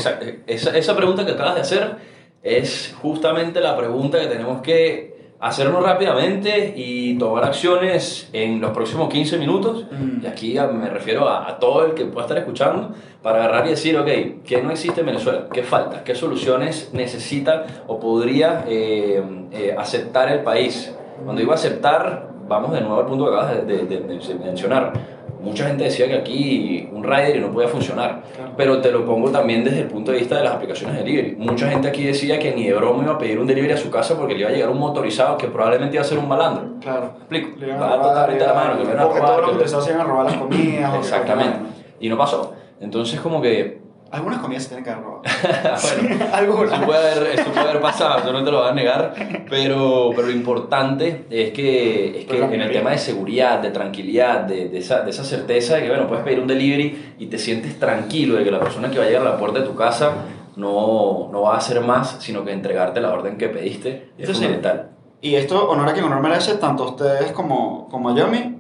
Esa, esa pregunta que acabas de hacer es justamente la pregunta que tenemos que hacernos rápidamente y tomar acciones en los próximos 15 minutos. Mm. Y aquí a- me refiero a, a todo el que pueda estar escuchando para agarrar y decir, ok, ¿qué no existe en Venezuela? ¿Qué falta? ¿Qué soluciones necesita o podría eh, eh, aceptar el país? Cuando digo aceptar, vamos de nuevo al punto que acabas de, de- de- de mencionar. Mucha gente decía que aquí un rider no podía funcionar, Claro. pero te lo pongo también desde el punto de vista de las aplicaciones de delivery. Mucha gente aquí decía que ni de broma iba a pedir un delivery a su casa porque le iba a llegar un motorizado que probablemente iba a ser un malandro. Claro. ¿Me explico? Le iban a robar, la mano, que le van a porque robar, todos los que le- motorizados se iban a robar las comidas. Exactamente. Y no pasó. Entonces como que Algunas comidas se tienen que haber robado. bueno, Algunas. eso puede, haber, eso puede haber pasado, yo no te lo voy a negar, pero, pero lo importante es que, es que en el tema de seguridad, de tranquilidad, de, de esa, de esa certeza de que, bueno, puedes pedir un delivery y te sientes tranquilo de que la persona que va a llegar a la puerta de tu casa no, no va a hacer más, sino que entregarte la orden que pediste, es Entonces, fundamental. Y esto, honor a quien honor merece, tanto ustedes como, como a Yomi.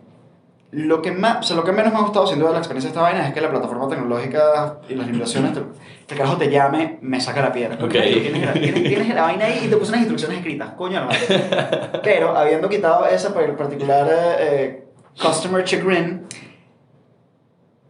Lo que, más, o sea, lo que menos me ha gustado sin duda de la experiencia de esta vaina es que la plataforma tecnológica y las limitaciones, te, que el carajo te llame, me saca la piedra. Ok. Tienes, la- tienes- tienes la vaina ahí y te puse unas instrucciones escritas, coño madre. Pero habiendo quitado esa particular eh, customer chagrin,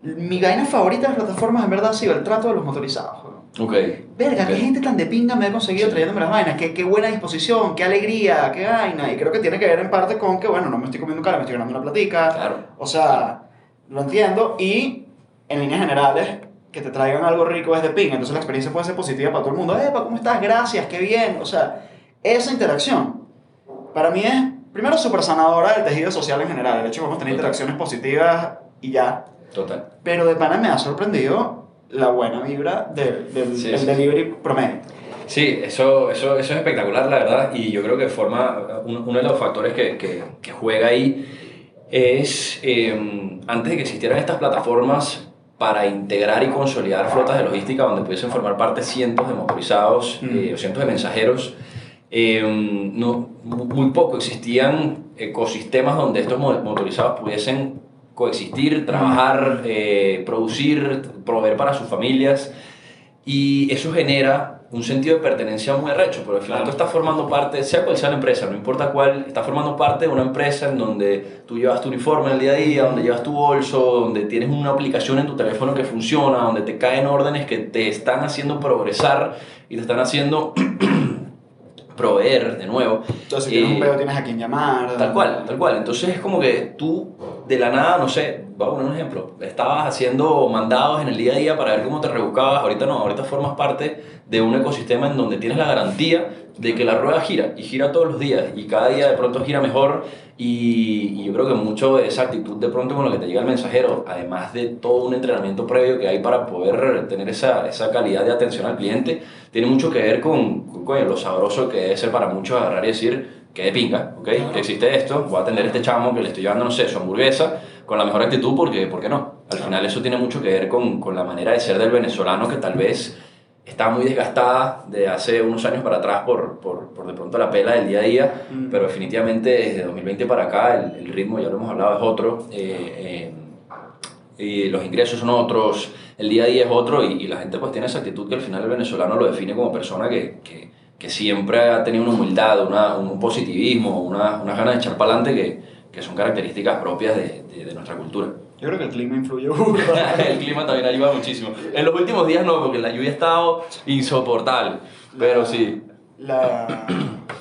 mi vaina favorita de las plataformas en verdad ha sido el trato de los motorizados. Ok. Verga, Ok. qué gente tan de pinga me ha conseguido Sí. trayéndome las vainas, qué, qué buena disposición, qué alegría, qué vaina. Y creo que tiene que ver en parte con que, bueno, no me estoy comiendo cara, me estoy ganando una platica. Claro. O sea, lo entiendo. Y en líneas generales, que te traigan algo rico es de pinga. Entonces la experiencia puede ser positiva para todo el mundo. Epa, ¿cómo estás? Gracias, qué bien. O sea, esa interacción para mí es, primero, súper sanadora del tejido social en general. El hecho de que vamos a tener Total. interacciones positivas y ya. Total. Pero de pana me ha sorprendido la buena vibra del, del, Sí, sí, delivery promedio. Sí, eso, eso, eso es espectacular, la verdad, y yo creo que forma, uno, uno de los factores que, que, que juega ahí es, eh, antes de que existieran estas plataformas para integrar y consolidar flotas de logística donde pudiesen formar parte cientos de motorizados Mm. eh, o cientos de mensajeros, eh, no, mu- muy poco existían ecosistemas donde estos mo- motorizados pudiesen coexistir, trabajar, eh, producir, proveer para sus familias. Y eso genera un sentido de pertenencia muy arrecho, porque al final tú estás formando parte, sea cual sea la empresa, no importa cuál, estás formando parte de una empresa en donde tú llevas tu uniforme en el día a día, donde llevas tu bolso, donde tienes una aplicación en tu teléfono que funciona, donde te caen órdenes que te están haciendo progresar y te están haciendo proveer de nuevo. Entonces, si tienes Eh, un pedo, tienes a quien llamar. Tal cual, tal cual. Entonces es como que tú de la nada, no sé, voy a poner un ejemplo, estabas haciendo mandados en el día a día para ver cómo te rebuscabas, ahorita no, ahorita formas parte de un ecosistema en donde tienes la garantía de que la rueda gira y gira todos los días y cada día de pronto gira mejor y, y yo creo que mucho de esa actitud de pronto con lo que te llega el mensajero, además de todo un entrenamiento previo que hay para poder tener esa, esa calidad de atención al cliente, tiene mucho que ver con, con, coño, lo sabroso que debe ser para muchos agarrar y decir que de pinga, ¿ok? Que existe esto, voy a atender a este chamo que le estoy llevando, no sé, su hamburguesa con la mejor actitud porque, ¿por qué no? Al final eso tiene mucho que ver con, con la manera de ser del venezolano que tal vez está muy desgastada de hace unos años para atrás por, por, por de pronto la pela del día a día, Mm. pero definitivamente desde 2020 para acá el, el ritmo, ya lo hemos hablado, es otro. eh, eh, y los ingresos son otros, el día a día es otro y, y la gente pues tiene esa actitud que al final el venezolano lo define como persona que, que, que siempre ha tenido una humildad, una, un positivismo, una, unas ganas de echar para adelante que, que son características propias de, de, de nuestra cultura. Yo creo que el clima influye el clima también ayuda muchísimo. En los últimos días no, porque la lluvia ha estado insoportable, pero sí. La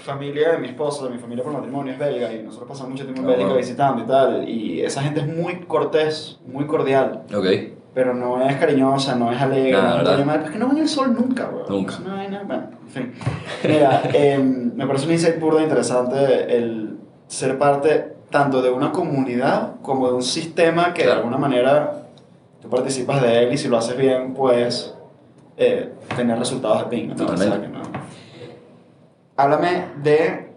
familia de mi esposa, de mi familia por matrimonio es belga y nosotros pasamos mucho tiempo en Ah, Bélgica bueno. visitando y tal. Y esa gente es muy cortés, muy cordial, Ok. pero no es cariñosa, no es alegre. Nada, no es es que no ven el sol nunca, bro. Nunca. Es una vaina- bueno, en fin. Mira, em, me parece un insight burda interesante el ser parte tanto de una comunidad como de un sistema que de Claro. alguna manera tú participas de él y si lo haces bien puedes eh, tener resultados de pinga. ¿no? O sea, que no- háblame de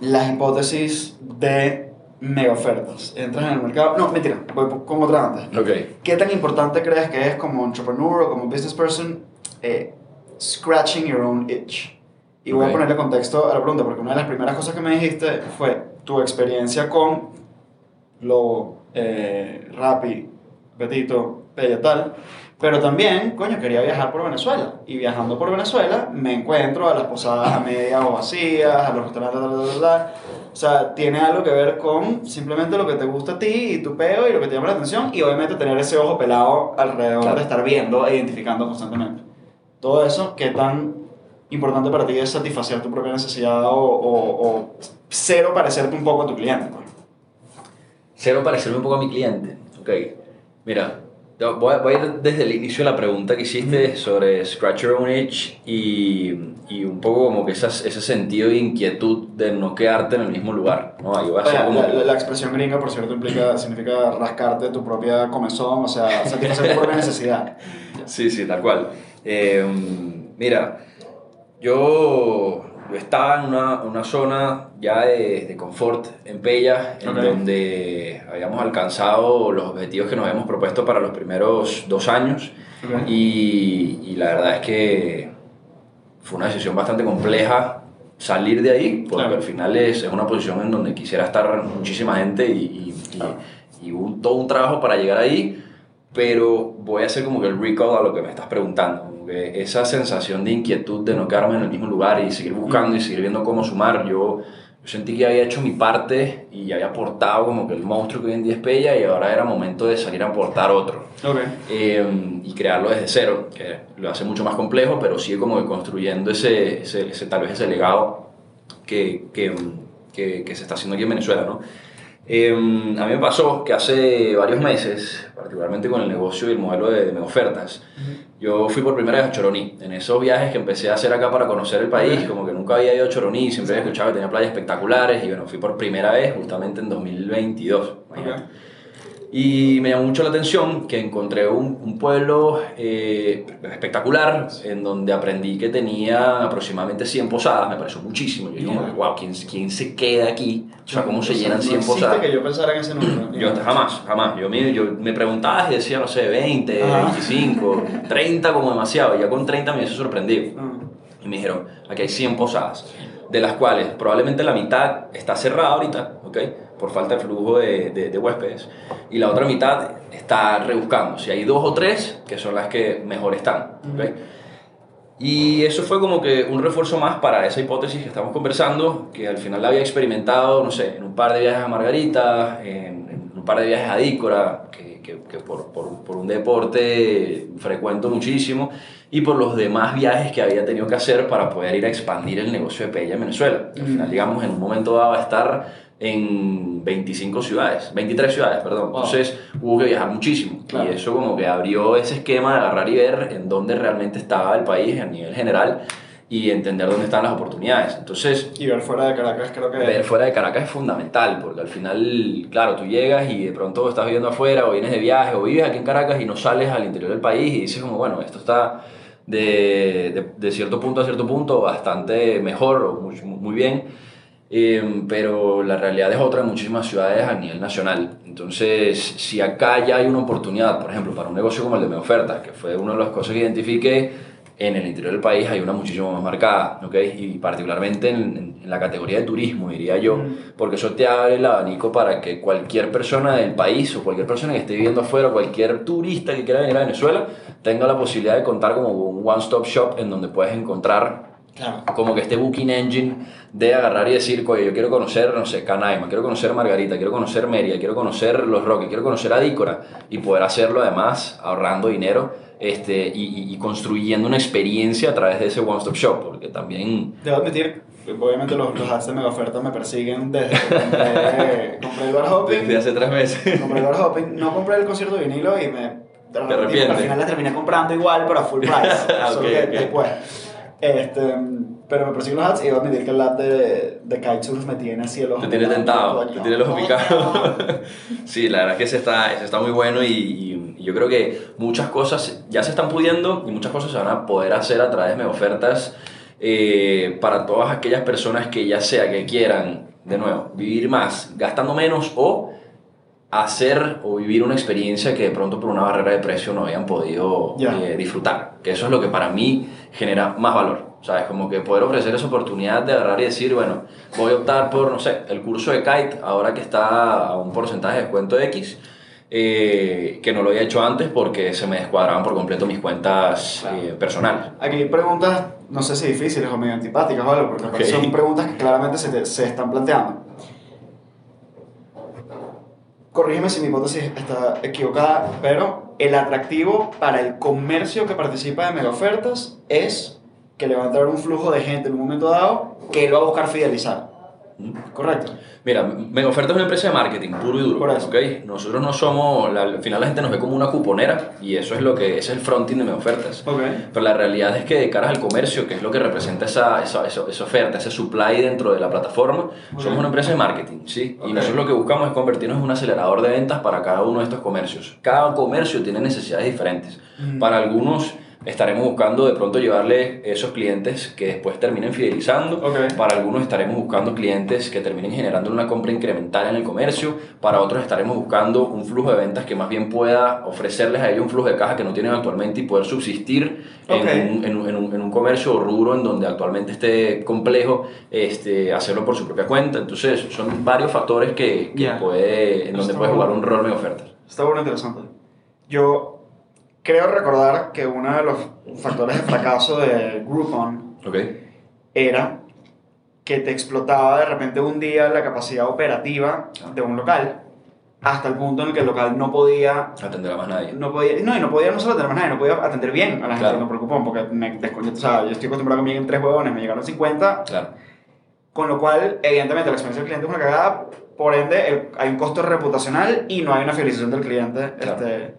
las hipótesis de mega ofertas. Entras en el mercado. No, mentira, voy con otra antes. Ok. ¿Qué tan importante crees que es como entrepreneur o como business person eh, scratching your own itch? Y voy a ponerle contexto a la pregunta, porque una de las primeras cosas que me dijiste fue tu experiencia con Lobo, eh, Rappi, Betito, Pella, tal. Pero también, coño, quería viajar por Venezuela. Y viajando por Venezuela me encuentro a las posadas a medias o vacías, a los restaurantes, bla, bla, bla. O sea, tiene algo que ver con simplemente lo que te gusta a ti y tu peo y lo que te llama la atención. Y obviamente tener ese ojo pelado alrededor Claro. de estar viendo e identificando constantemente. Todo eso, ¿qué tan importante para ti es satisfacer tu propia necesidad o, o, o cero parecerte un poco a tu cliente? pues? Cero parecerme un poco a mi cliente. Ok. Mira, voy a, voy a ir desde el inicio de la pregunta que hiciste sobre Scratch Your Own Itch y, y un poco como que esas, ese sentido de inquietud de no quedarte en el mismo lugar. ¿no? Ahí voy a La, como la- la expresión gringa, por cierto, implica, significa rascarte tu propia comezón, o sea, satisfacer tu propia necesidad. Sí, sí, tal cual. Eh, mira, yo, yo estaba en una, una zona ya de, de confort en Pella, en Ok. donde habíamos alcanzado los objetivos que nos habíamos propuesto para los primeros dos años. Y, y la verdad es que fue una decisión bastante compleja salir de ahí, porque Claro. al final es, es una posición en donde quisiera estar muchísima gente y, y, y- Claro. y hubo todo un trabajo para llegar ahí, pero voy a hacer como que el recall a lo que me estás preguntando, esa sensación de inquietud de no quedarme en el mismo lugar y seguir buscando y seguir viendo cómo sumar, yo, yo sentí que había hecho mi parte y había aportado como que el monstruo que hoy en día es Pella y ahora era momento de salir a aportar otro Ok. eh, y crearlo desde cero, que lo hace mucho más complejo, pero sigue como que construyendo ese, ese, ese- tal vez ese legado que, que, que, que se está haciendo aquí en Venezuela, ¿no? Eh, a mí me pasó que hace varios meses, particularmente con el negocio y el modelo de, de ofertas, yo fui por primera vez a Choroní. En esos viajes que empecé a hacer acá para conocer el país, como que nunca había ido a Choroní, siempre había escuchado que tenía playas espectaculares y bueno, fui por primera vez justamente en 2022. Y me llamó mucho la atención que encontré un, un pueblo eh, espectacular en donde aprendí que tenía aproximadamente 100 posadas, me pareció muchísimo. Yo dije, Yeah. wow, ¿quién, ¿quién se queda aquí? O sea, ¿cómo se No llenan 100 existe posadas? que yo pensara en ese número. Yo jamás, jamás. Yo me, yo me preguntaba y decía, no sé, 20, Ajá. 25, 30 como demasiado. Y ya con 30 me hubiese sorprendido. Ah, Y me dijeron, aquí hay 100 posadas, de las cuales probablemente la mitad está cerrada ahorita, ¿ok? Por falta de flujo de, de, de huéspedes. Y la otra mitad está rebuscando. Si hay dos o tres, que son las que mejor están. Y eso fue como que un refuerzo más para esa hipótesis que estamos conversando, que al final la había experimentado, no sé, en un par de viajes a Margarita, en, en un par de viajes a Dícora, que, que, que por, por, por un deporte frecuento muchísimo, y por los demás viajes que había tenido que hacer para poder ir a expandir el negocio de Pella en Venezuela. Al final, digamos, en un momento dado a estar en 25 ciudades, 23 ciudades, perdón. Wow. Entonces hubo que viajar muchísimo. Claro. Y eso como que abrió ese esquema de agarrar y ver en dónde realmente estaba el país a nivel general y entender dónde están las oportunidades. Entonces, Y ver fuera de Caracas creo que... ver fuera de Caracas es fundamental, porque al final, claro, tú llegas y de pronto estás viviendo afuera o vienes de viaje o vives aquí en Caracas y no sales al interior del país y dices como, bueno, esto está de, de, de cierto punto a cierto punto bastante mejor o muy, muy bien. Eh, pero la realidad es otra en muchísimas ciudades a nivel nacional. Entonces, si acá ya hay una oportunidad, por ejemplo, para un negocio como el de mi oferta, que fue una de las cosas que identifiqué, en el interior del país hay una muchísimo más marcada, ¿ok? Y particularmente en, la categoría de turismo, diría yo, Mm. porque eso te abre el abanico para que cualquier persona del país o cualquier persona que esté viviendo afuera, cualquier turista que quiera venir a Venezuela, tenga la posibilidad de contar como un one-stop shop en donde puedes encontrar Claro. como que este booking engine de agarrar y decir, oye, yo quiero conocer, no sé, Canaima, quiero conocer Margarita, quiero conocer Mérida, quiero conocer Los Roques, quiero conocer Adícora y poder hacerlo además ahorrando dinero este, y, y- construyendo una experiencia a través de ese one stop shop, porque también Debo admitir, obviamente los, los de mega oferta me persiguen desde que compré, compré el bar hopping. desde hace tres meses. compré el bar hopping, no compré el concierto de vinilo y me repente, arrepientes? Al final la terminé comprando igual, pero a full price. Ah, solo que ok. después. Este, pero me persiguen los ads y debo admitir que el ad de, de Kitesurf me tiene así el ojo. Te tiene tentado, te tiene el ojo picado. sí, la verdad es que ese está, ese está muy bueno y, y- y yo creo que muchas cosas ya se están pudiendo y muchas cosas se van a poder hacer a través de ofertas eh, para todas aquellas personas que ya sea que quieran, de nuevo, vivir más gastando menos o hacer o vivir una experiencia que de pronto por una barrera de precio no habían podido Ya. eh, disfrutar. Que eso es lo que para mí genera más valor. ¿Sabes? Como que poder ofrecer esa oportunidad de agarrar y decir, bueno, voy a optar por, no sé, el curso de Kite, ahora que está a un porcentaje de descuento X, eh, que no lo había hecho antes porque se me descuadraban por completo mis cuentas Claro. eh, personales. Aquí hay preguntas, no sé si difíciles o medio antipáticas o algo, porque Ok. son preguntas que claramente se, te- se están planteando. Corrígeme si mi hipótesis está equivocada, pero el atractivo para el comercio que participa de mega ofertas es que le va a entrar un flujo de gente en un momento dado que lo va a buscar fidelizar. ¿Correcto? Mira, Mega Oferta es una empresa de marketing puro y duro, Por eso. ¿ok? Nosotros no somos, la- al final la gente nos ve como una cuponera y eso es lo que ese es el fronting de Ofertas. Ok. Pero la realidad es que de cara al comercio, que es lo que representa esa, esa, esa, esa oferta, ese supply dentro de la plataforma, somos una empresa de marketing, ¿sí? Y nosotros lo que buscamos es convertirnos en un acelerador de ventas para cada uno de estos comercios. Cada comercio tiene necesidades diferentes. Ujú. Para algunos estaremos buscando de pronto llevarle esos clientes que después terminen fidelizando. Ok. Para algunos estaremos buscando clientes que terminen generando una compra incremental en el comercio. Para otros estaremos buscando un flujo de ventas que más bien pueda ofrecerles a ellos un flujo de caja que no tienen actualmente y poder subsistir en, Ok. un, en, un, en un- en un comercio o rubro en donde actualmente esté complejo este, hacerlo por su propia cuenta. Entonces, son varios factores que, que Ya. puede, en donde puede jugar un rol de ofertas. Está bueno, interesante. Yo creo recordar que uno de los factores de fracaso de Groupon ¿Ok? era que te explotaba de repente un día la capacidad operativa de un local hasta el punto en el que el local no podía Atender a más nadie. no podía no y no podía no solo atender más nadie no podía atender bien a la gente Claro. que me preocupó porque me desco- o sea, yo estoy acostumbrado a que me lleguen tres huevones me llegaron 50 Claro. con lo cual evidentemente la experiencia del cliente es una cagada por ende el- hay un costo reputacional y no hay una fidelización del cliente Claro. este,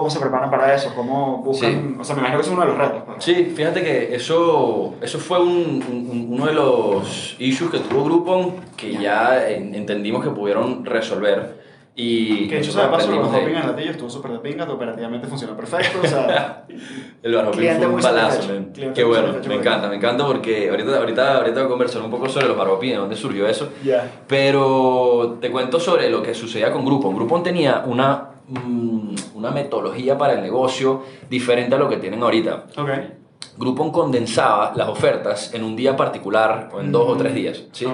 ¿Cómo se preparan para eso? ¿Cómo buscan? O sea, me imagino que es uno de los retos. pues. Sí, fíjate que eso, eso fue un- un- uno de los issues que tuvo Groupon que ya en- entendimos que pudieron resolver. Y Que de hecho, nosotros de paso, los aprendimos de- hopping en latillo estuvo súper de pinga, operativamente funcionó perfecto. O sea, El bar hopping Cliente fue un. Cliente Qué bueno, me encanta, me encanta porque ahorita, ahorita, ahorita voy a conversar un poco sobre los bar hopping, de dónde surgió eso. ya. Pero te cuento sobre lo que sucedía con Groupon. Groupon tenía una, mm, una metodología para el negocio diferente a lo que tienen ahorita. Ok. Groupon condensaba las ofertas en un día particular o en dos o tres días. ¿sí?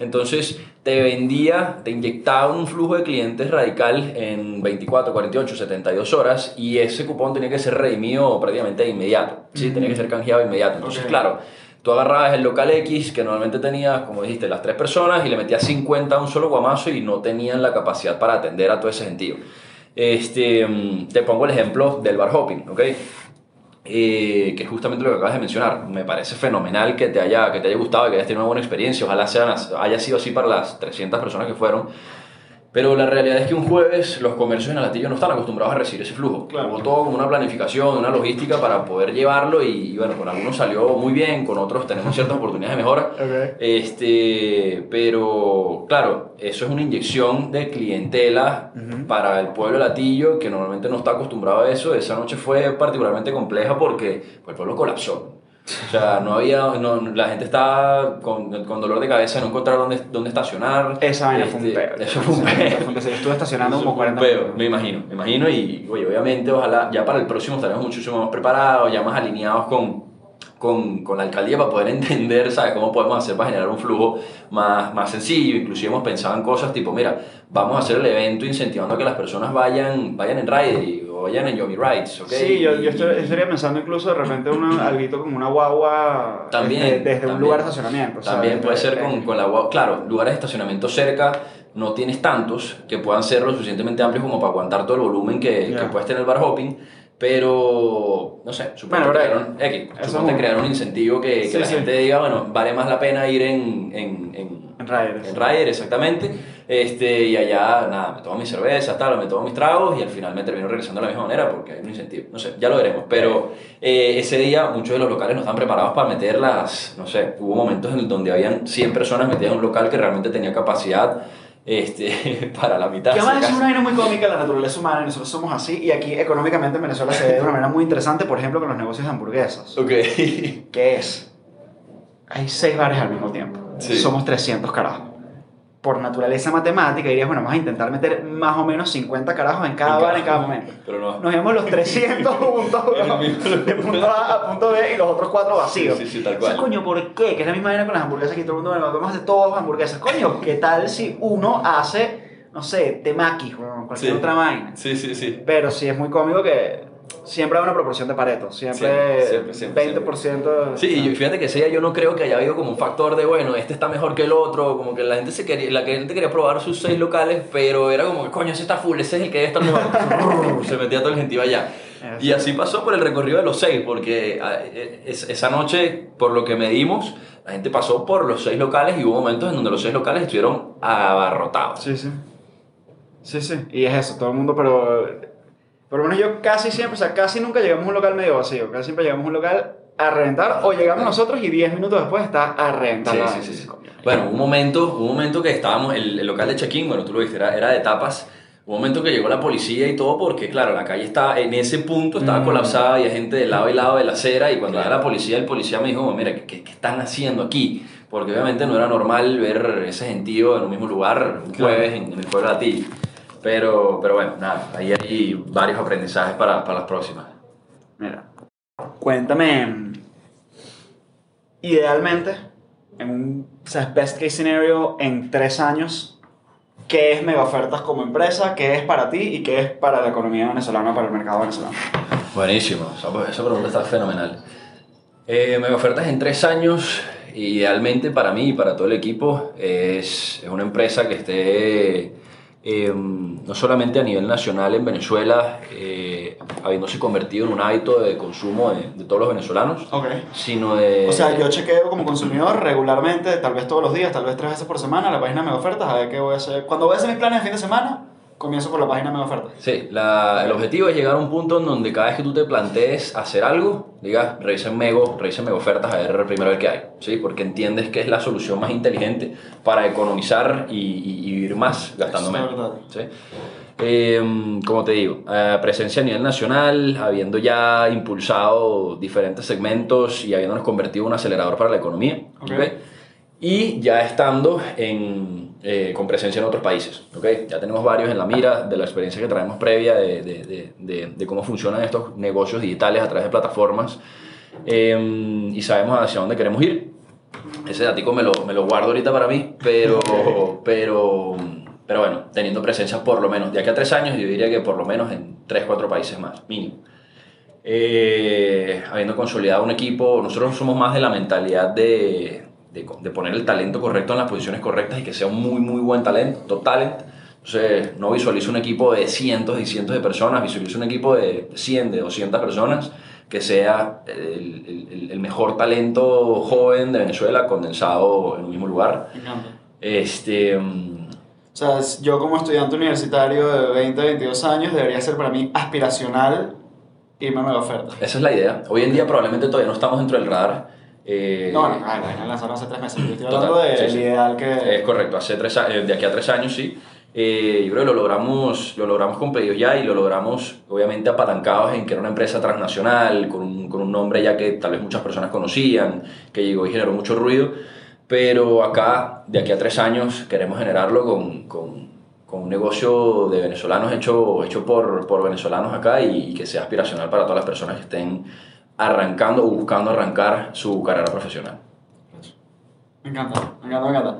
Entonces te vendía, te inyectaba un flujo de clientes radical en 24, 48, 72 horas y ese cupón tenía que ser redimido prácticamente de inmediato. ¿sí? Ujú. Tenía que ser canjeado de inmediato. Entonces, claro, tú agarrabas el local X que normalmente tenías, como dijiste, las tres personas y le metías 50 a un solo guamazo y no tenían la capacidad para atender a todo ese sentido. Este, mm, te pongo el ejemplo del bar hopping, ¿ok? eh, que es justamente lo que acabas de mencionar. Me parece fenomenal que te haya, que te haya gustado, que hayas tenido una buena experiencia. Ojalá sean, haya sido así para las 300 personas que fueron. Pero la realidad es que un jueves los comercios en Alatillo no están acostumbrados a recibir ese flujo. Claro. Hubo todo como una planificación, una logística para poder llevarlo y, y bueno, con algunos salió muy bien, con otros tenemos ciertas oportunidades de mejora. Ok. Este, pero claro, eso es una inyección de clientela Ujú. para el pueblo de Latillo que normalmente no está acostumbrado a eso. Esa noche fue particularmente compleja porque pues, el pueblo colapsó. O sea, no había, no, la gente estaba con, con dolor de cabeza, no encontrar dónde, dónde estacionar. Esa vaina fue un Este, peo. Eso fue un peo. Yo estuve estacionando como fue un 40 peo, me imagino, me imagino y oye, obviamente ojalá ya para el próximo estaremos muchísimo más preparados, ya más alineados con, con, con la alcaldía para poder entender, ¿sabes? Cómo podemos hacer para generar un flujo más, más sencillo, inclusive hemos pensado en cosas tipo, mira, vamos a hacer el evento incentivando a que las personas vayan, vayan en Rider o vayan en Yomi Rides, ¿ok? Sí, yo, yo estoy- estaría pensando incluso de repente una, algo como una guagua También, este, desde un lugar de estacionamiento. También puede ser con, con la guagua. Claro, lugares de estacionamiento cerca no tienes tantos que puedan ser lo suficientemente amplios como para aguantar todo el volumen que, Ya. que puedes tener el bar hopping. Pero, no sé, supongo Bueno, que pero- crear un, X, eso supongo que es un- incentivo que, que Sí, la sí. gente diga, bueno, vale más la pena ir en, en, en, En Riders. en Ryder, exactamente. Este, y allá, nada, me tomo mis cervezas, tal, me tomo mis tragos y al final me termino regresando de la misma manera porque hay un incentivo. No sé, ya lo veremos. Pero eh, ese día muchos de los locales no están preparados para meter las, no sé, hubo momentos en donde habían 100 personas metidas en un local que realmente tenía capacidad este, para la mitad. Que además es una vaina muy cómica la naturaleza humana y nosotros somos así y aquí económicamente en Venezuela se ve de una manera muy interesante, por ejemplo, con los negocios de hamburguesas. Ok. que es hay seis bares al mismo tiempo. Sí. Somos 300 carajos. Por naturaleza matemática dirías, bueno, vamos a intentar meter más o menos 50 carajos en cada bar en cada momento. Pero no. Nos vemos los 300 juntos, En el bro, mismo de punto A a punto B y los otros cuatro vacíos. Sí, sí, sí, tal cual. coño, ¿por qué? Que es la misma manera con las hamburguesas aquí todo el mundo, bueno, vamos a hacer todos hamburguesas. Coño, ¿qué tal si uno hace, no sé, temaki o cualquier otra vaina? Sí, sí, sí. Pero sí es muy cómico que siempre hay una proporción de Pareto. Siempre, Siempre, siempre, siempre, 20%. Sí, y fíjate que ese día yo no creo que haya habido como un factor de, bueno, este está mejor que el otro, como que la gente, se quería, la gente quería probar sus seis locales, pero era como que, coño, ese está full, ese es el que debe estar mejor. se metía todo el gentío allá. Y así pasó por el recorrido de los seis, porque ah, es- esa noche, por lo que medimos, la gente pasó por los seis locales y hubo momentos en donde los seis locales estuvieron abarrotados. Sí, sí. Sí, sí. Y es eso, todo el mundo, pero. Por lo menos yo casi siempre, o sea, casi nunca llegamos a un local medio vacío. Casi siempre llegamos a un local a reventar, o llegamos nosotros y 10 minutos después está a reventar. Sí, sí, sí. Bueno, un momento, un momento que estábamos, el, el local de check-in, bueno, tú lo viste, era, era de tapas. Un momento que llegó la policía y todo, porque claro, la calle estaba, en ese punto estaba Mm. colapsada y hay gente de lado y lado de la acera. Y cuando llega la policía, el policía me dijo, mira, ¿qué, qué, están haciendo aquí? Porque obviamente no era normal ver ese gentío en un mismo lugar un Claro. jueves en, en el pueblo de Atillo. Pero, pero bueno, nada, ahí hay varios aprendizajes para, para las próximas. Mira, cuéntame. Idealmente, en un o sea, best case scenario, en tres años, ¿qué es Mega Ofertas como empresa? ¿Qué es para ti y qué es para la economía venezolana, para el mercado venezolano? Buenísimo, esa, pregunta está fenomenal. Eh, Mega Ofertas en tres años, idealmente para mí y para todo el equipo, es, es una empresa que esté eh, no solamente a nivel nacional en Venezuela, eh, habiéndose convertido en un hábito de consumo de, de todos los venezolanos, Ok. sino de... O sea, yo chequeo como consumidor regularmente, tal vez todos los días, tal vez tres veces por semana, la página Mega Ofertas, a ver qué voy a hacer. Cuando voy a hacer mis planes de fin de semana, comienzo por la página Mega Ofertas. Sí, la- el objetivo es llegar a un punto en donde cada vez que tú te plantees hacer algo, digas, revisa en Mego, revisa en Mego ofertas a ver primero ver qué hay, ¿sí? Porque entiendes que es la solución más inteligente para economizar y, y- y vivir más gastando menos. ¿sí? Eh, como te digo, eh, presencia a nivel nacional, habiendo ya impulsado diferentes segmentos y habiéndonos convertido en un acelerador para la economía, Ok. ¿ok? y ya estando en, eh, con presencia en otros países. ¿ok? Ya tenemos varios en la mira de la experiencia que traemos previa de, de- de- de- de cómo funcionan estos negocios digitales a través de plataformas eh, y sabemos hacia dónde queremos ir. Ese datico me lo, me lo guardo ahorita para mí, pero, pero, pero bueno, teniendo presencia por lo menos de aquí a tres años, yo diría que por lo menos en tres, cuatro países más, mínimo. Eh, habiendo consolidado un equipo, nosotros somos más de la mentalidad de, de, de poner el talento correcto en las posiciones correctas y que sea un muy, muy buen talento, top talent. Entonces, no visualizo un equipo de cientos y cientos de personas, visualizo un equipo de 100, de 200 personas que sea el, el- el mejor talento joven de Venezuela condensado en un mismo lugar. Este, mm, O sea, yo como estudiante universitario de 20, 22 años, debería ser para mí aspiracional irme a Mega Ofertas. esa es la idea. Hoy en día probablemente todavía no estamos dentro del radar. Eh, No, bueno, ay, la lanzaron hace tres meses. Yo estoy Total, hablando del sí, sí. ideal que... Es correcto, hace tres, a- eh, de aquí a tres años sí. Eh, yo creo que lo logramos, lo logramos con pedidos ya y lo logramos obviamente apalancados en que era una empresa transnacional, con un, con un nombre ya que tal vez muchas personas conocían, que llegó y generó mucho ruido. Pero acá, de aquí a tres años, queremos generarlo con, con, con un negocio de venezolanos hecho, hecho por, por venezolanos acá y, y que sea aspiracional para todas las personas que estén arrancando o buscando arrancar su carrera profesional. Me encanta, me encanta, me encanta.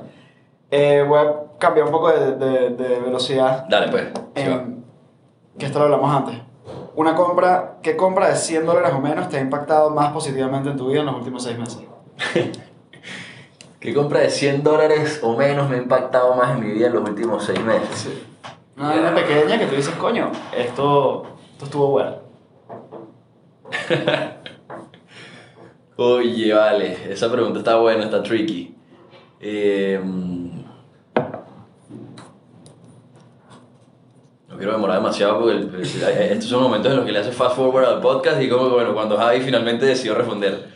Eh, voy a cambiar un poco de, de- de velocidad. Dale, pues. en- que esto lo hablamos antes. Una compra, ¿qué compra de 100 dólares o menos te ha impactado más positivamente en tu vida en los últimos seis meses? ¿Qué compra de 100 dólares o menos me ha impactado más en mi vida en los últimos seis meses? Sí. Una vaina pequeña que tú dices, coño, esto, esto estuvo bueno. Oye, vale, esa pregunta está buena, está tricky. Eh, no quiero demorar demasiado porque el- el- estos son momentos en los que le hace fast forward al podcast y como bueno, cuando Javi finalmente decidió responder.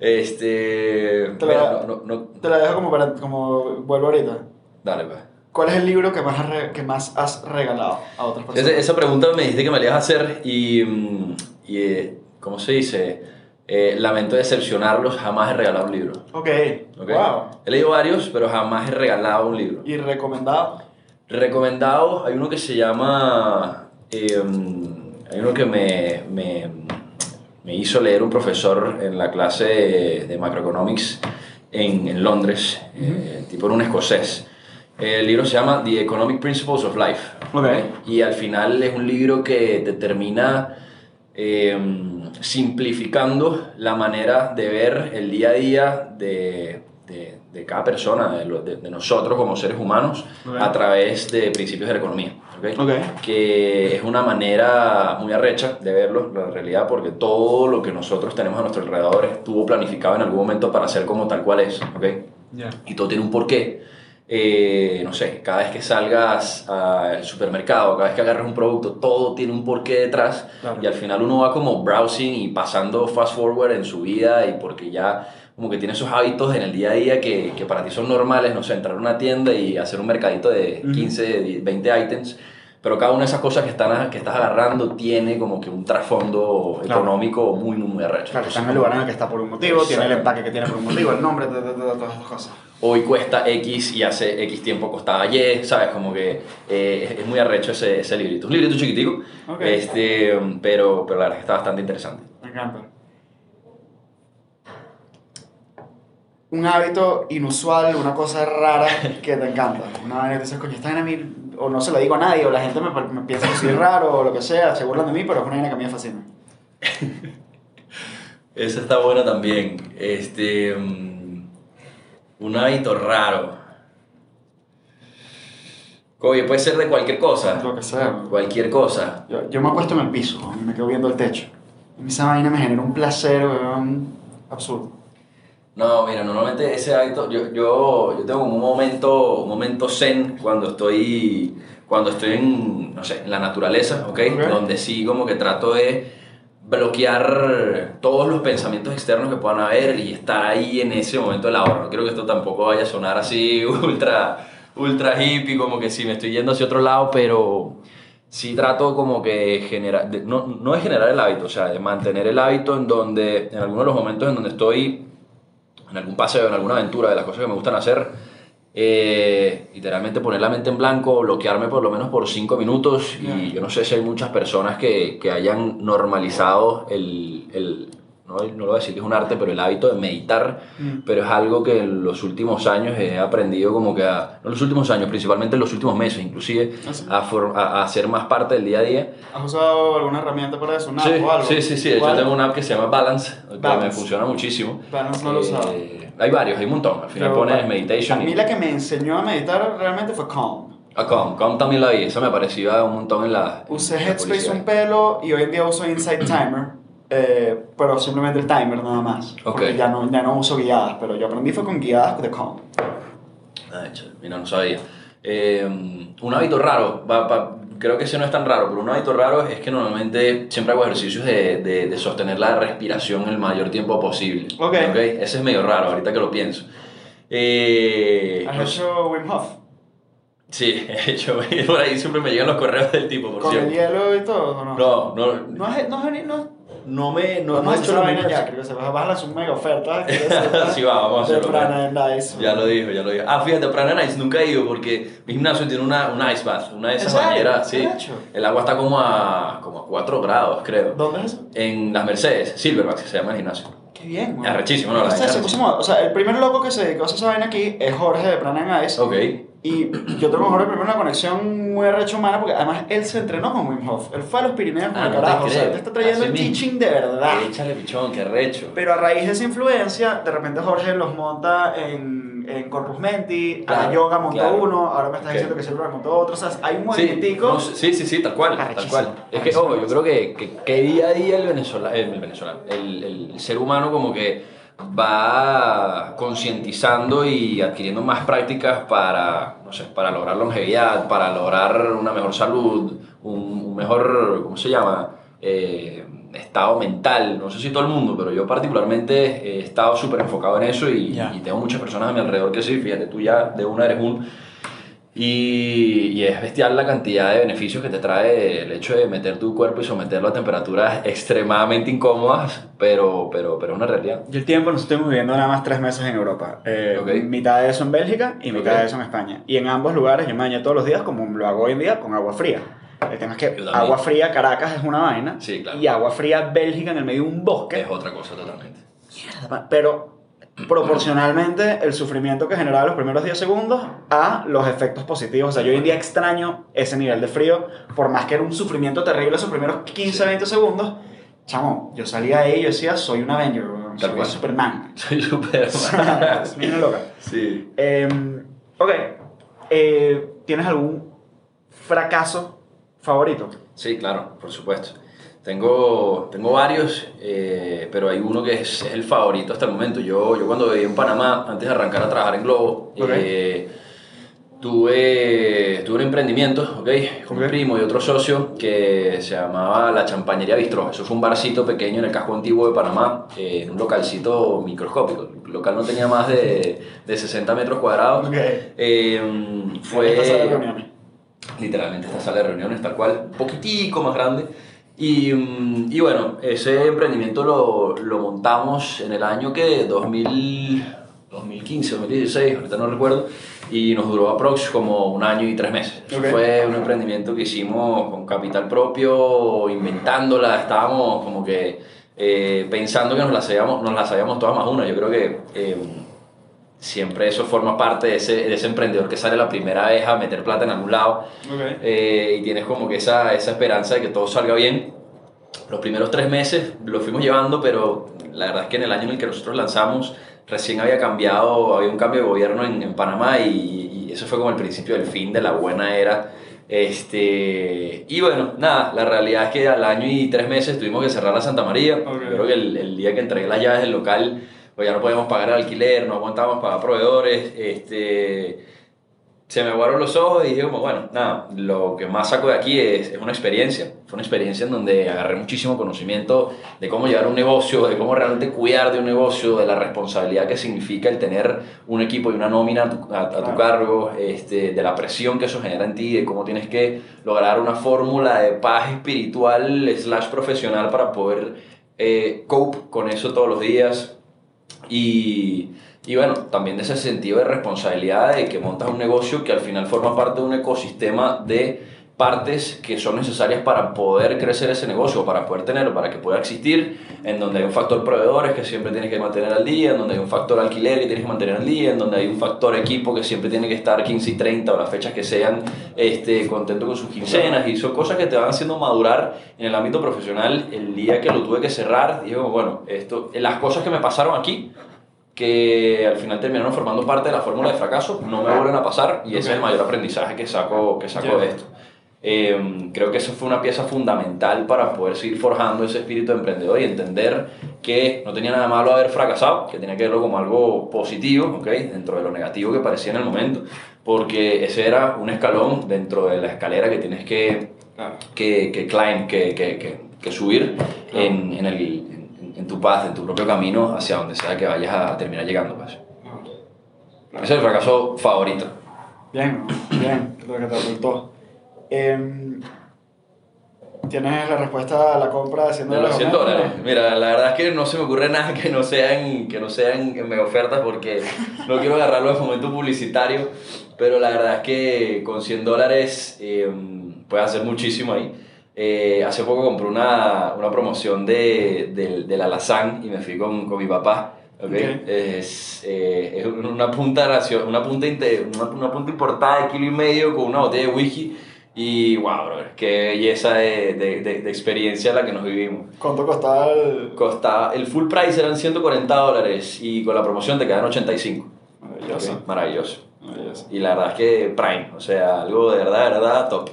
Este... Te mira, la- no, no, no- Te la dejo como para, como vuelvo ahorita. dale, pues. ¿Cuál es el libro que más, que más has regalado a otras personas? Esa, esa pregunta me dijiste que me la ibas a hacer y, mm, y eh, ¿cómo se dice? Eh, lamento decepcionarlos, jamás he regalado un libro. Ok. ¿ok? Wow. He leído varios, pero jamás he regalado un libro. ¿Y recomendado? Recomendados, hay uno que se llama. eh, hay uno que me, me, me hizo leer un profesor en la clase de, de macroeconomics en, en Londres, eh, tipo era un escocés. El libro se llama The Economic Principles of Life. Ok. Y al final es un libro que te termina eh, simplificando la manera de ver el día a día de, de- de cada persona, de, lo- de- nosotros como seres humanos, Ok. a través de principios de la economía. ¿ok? Ok. Que es una manera muy arrecha de verlo, la realidad, porque todo lo que nosotros tenemos a nuestro alrededor estuvo planificado en algún momento para ser como tal cual es. Ya. y todo tiene un porqué. Eh, no sé, cada vez que salgas al supermercado, cada vez que agarres un producto, todo tiene un porqué detrás Claro. y al final uno va como browsing y pasando fast forward en su vida y porque ya como que tiene esos hábitos en el día a día que, que para ti son normales, no sé, entrar a una tienda y hacer un mercadito de Ujú. 15, 20 items, pero cada una de esas cosas que, están, que estás agarrando tiene como que un trasfondo Claro. económico muy, muy, muy arrecho. Claro, está en el lugar en el que está por un motivo, tiene el empaque que tiene por un motivo, el nombre, todas esas cosas. Hoy cuesta X y hace X tiempo costaba Y, ¿sabes? Como que eh, es- muy arrecho ese, ese librito. Un librito chiquitico, este, pero, pero la verdad está bastante interesante. Me encanta. Un hábito inusual, una cosa rara que te encanta. Una que dices, coño, esta vaina a mí, o no se lo digo a nadie, o la gente me, me piensa que soy raro, o lo que sea, se burlan de mí, pero es una vaina que a mí me fascina. Esa está buena también. Este, mm, un hábito raro. Oye, puede ser de cualquier cosa. Lo que sea. Cualquier cosa. Yo, yo me acuesto en el piso, y me quedo viendo el techo. Y esa vaina me genera un placer weón, absurdo. No, mira, normalmente ese hábito, yo, yo, yo tengo un momento, un momento zen cuando estoy, cuando estoy en, no sé, en la naturaleza, ¿ok? Ok. Donde sí como que trato de bloquear todos los pensamientos externos que puedan haber y estar ahí en ese momento de la hora. No quiero que esto tampoco vaya a sonar así ultra, ultra hippie, como que sí me estoy yendo hacia otro lado, pero sí trato como que generar, no, no de generar el hábito, o sea, de mantener el hábito en donde, en algunos de los momentos en donde estoy en algún paseo, en alguna aventura de las cosas que me gustan hacer, eh, literalmente poner la mente en blanco, bloquearme por lo menos por cinco minutos y yo no sé si hay muchas personas que, que hayan normalizado el, el- no, no lo voy a decir que es un arte, pero el hábito de meditar, Mm. pero es algo que en los últimos años he aprendido como que a, no en los últimos años, principalmente en los últimos meses inclusive, ¿Ah, sí? a, for- a, a hacer más parte del día a día. ¿Has usado alguna herramienta para eso? ¿Una Sí, app o algo? sí, sí, sí. ¿Cuál? tengo una app que se llama Balance, que me Balance. funciona muchísimo. Balance no lo usado. Eh, hay varios, hay un montón. Al final Pero, pones meditation A mí y... la que me enseñó a meditar realmente fue Calm. Ah, Calm, Calm también la vi. Esa me parecía un montón en la... Usé en Headspace un pelo y hoy en día uso Insight Timer, eh, pero simplemente el timer nada más. Ok. Porque ya no, ya no uso guiadas, pero yo aprendí fue con guiadas de Calm. Ah, hecho, mira, no sabía. Eh, un hábito raro, va- va- creo que ese no es tan raro, pero un hábito raro es que normalmente siempre hago ejercicios de, de- de sostener la respiración el mayor tiempo posible. Ok. Ese es medio raro, ahorita que lo pienso. Eh, ¿Has no hecho Wim Hof? sí, he hecho, por ahí siempre me llegan los correos del tipo, por ¿Con el cierto. hielo y todo o no? No, no, No has, no no, no me... No, vamos no he hecho lo vaina ya, creo que se va a lanzar una mega oferta. Sí, va, vamos a de hacerlo. Prana and Ice. Ya lo dijo, ya lo dijo. Ah, fíjate, Prana Nice nunca he ido porque mi gimnasio tiene una, una ice bath, una de esas bañeras, sí. El agua está como a, como a 4 grados, creo. ¿Dónde es eso? En las Mercedes, Silverback se llama el gimnasio. Qué bien, güey. Arrechísimo, ¿no? La O sea, vaina se es puso moda. O sea, el primer loco que se dedicó a esa vaina aquí es Jorge de Prana and Ice. Ok. Y yo tengo Jorge primero una conexión muy arrecha humana porque además él se entrenó con Wim Hof. Él fue a los Pirineos con Ah, el no te carajo. O sea, te está trayendo Así el mismo. teaching de verdad. Échale pichón, qué recho. Pero a raíz de esa influencia, de repente Jorge los monta en, en Corpus Menti, a la Claro, yoga montó claro. uno, ahora me estás diciendo que Silver montó otro. O sea, hay un Sí, movimentico. no, sí, sí, sí, tal cual, tal cual. Es que, ojo, yo creo que, que, que día a día el venezolano, el, venezolano el, el ser humano como que va concientizando y adquiriendo más prácticas para, no sé, para lograr longevidad, para lograr una mejor salud, un, un mejor, ¿cómo se llama? Eh, estado mental, no sé si todo el mundo, pero yo particularmente he estado súper enfocado en eso y, Ya. y tengo muchas personas a mi alrededor que sí, fíjate, tú ya de una eres un... Y, y es bestial la cantidad de beneficios que te trae el hecho de meter tu cuerpo y someterlo a temperaturas extremadamente incómodas, pero, pero, pero es una realidad. Yo el tiempo, nosotros estuvimos viviendo nada más tres meses en Europa. Eh, Ok. Mitad de eso en Bélgica y mitad Ok. de eso en España. Y en ambos lugares yo me bañé todos los días como lo hago hoy en día con agua fría. El tema es que agua fría Caracas es una vaina Sí, claro. y agua fría Bélgica en el medio de un bosque. Es otra cosa totalmente. Pero proporcionalmente el sufrimiento que generaba los primeros 10 segundos a los efectos positivos. O sea, yo hoy en día extraño ese nivel de frío, por más que era un sufrimiento terrible esos primeros 15, 20 segundos. Chamo, yo salía de ahí y yo decía, soy un Avenger, soy cual. Superman. Soy es bien loca. sí. Eh, ok, eh, ¿tienes algún fracaso favorito? Sí, claro, por supuesto. Tengo, tengo varios, eh, pero hay uno que es, es el favorito hasta el momento. Yo, yo cuando viví en Panamá, antes de arrancar a trabajar en Globo, Ok. eh, tuve, tuve un emprendimiento, ¿ok? Con mi Ok. primo y otro socio que se llamaba La Champañería Bistró. Eso fue un barcito pequeño en el casco antiguo de Panamá, eh, en un localcito microscópico. El local no tenía más de, de 60 metros cuadrados. Ok. Eh, fue Esta sala de reuniones. literalmente esta sala de reuniones tal cual, un poquitico más grande. Y, mm, y bueno, ese emprendimiento lo, lo montamos en el año que 2000, 2015, 2016, ahorita no recuerdo, y nos duró aprox como un año y tres meses. Eso Ok. Fue un emprendimiento que hicimos con capital propio, inventándola, estábamos como que eh, pensando que nos la sabíamos, nos la sabíamos todas más una. Yo creo que... eh, siempre eso forma parte de ese, de ese emprendedor que sale la primera vez a meter plata en algún lado eh, y tienes como que esa, esa esperanza de que todo salga bien. Los primeros tres meses lo fuimos llevando, pero la verdad es que en el año en el que nosotros lanzamos recién había cambiado, había un cambio de gobierno en, en Panamá y, y eso fue como el principio del fin de la buena era. Este, y bueno, nada, la realidad es que al año y tres meses tuvimos que cerrar la Santa María. Yo creo que el, el día que entregué las llaves del local, pues ya no podíamos pagar el alquiler, no aguantábamos pagar proveedores. Este, se me aguaron los ojos y dije como, bueno, nada, lo que más saco de aquí es, es una experiencia. Fue una experiencia en donde agarré muchísimo conocimiento de cómo llevar un negocio, de cómo realmente cuidar de un negocio, de la responsabilidad que significa el tener un equipo y una nómina a tu, a- a tu cargo, este, de la presión que eso genera en ti, de cómo tienes que lograr una fórmula de paz espiritual slash profesional para poder eh, cope con eso todos los días. Y, y bueno, también de ese sentido de responsabilidad de que montas un negocio que al final forma parte de un ecosistema de partes que son necesarias para poder crecer ese negocio, para poder tenerlo, para que pueda existir, en donde hay un factor proveedores que siempre tienes que mantener al día, en donde hay un factor alquiler que tienes que mantener al día, en donde hay un factor equipo que siempre tiene que estar 15 y 30 o las fechas que sean este, contento con sus quincenas y son cosas que te van haciendo madurar en el ámbito profesional. El día que lo tuve que cerrar, digo, bueno, esto, las cosas que me pasaron aquí, que al final terminaron formando parte de la fórmula de fracaso, no me vuelven a pasar y ese es el mayor aprendizaje que saco, que saco Ya. de esto. Eh, creo que eso fue una pieza fundamental para poder seguir forjando ese espíritu de emprendedor y entender que no tenía nada malo haber fracasado, que tenía que verlo como algo positivo, ¿ok? dentro de lo negativo que parecía en el momento, porque ese era un escalón dentro de la escalera que tienes que, Claro. que, que climb, que, que, que, que subir Claro. en, en, el, en, en tu paz, en tu propio camino hacia donde sea que vayas a terminar llegando. Pues. Ese es el fracaso favorito. Bien, bien, te resultó. Em, ¿Tienes la respuesta a la compra de 100 De los 100 o menos? dólares. Mira, la verdad es que no se me ocurre nada que no sean, que no sean mega ofertas porque no quiero agarrarlo de momento publicitario, pero la verdad es que con 100 dólares eh, puedes hacer muchísimo ahí. Eh, hace poco compré una, una promoción de, del del alazán y me fui con, con mi papá. ¿ok? Ok. Es, eh, es una punta, una, punta una punta importada de kilo y medio con una botella de whisky. Y wow, bro, qué belleza de, de, de, de experiencia la que nos vivimos. ¿Cuánto costaba el...? Costaba, el full price eran 140 dólares y con la promoción te quedan 85. Maravilloso. Ok, Maravilloso. Maravilloso. Y la verdad es que prime, o sea, algo de verdad, de verdad, top.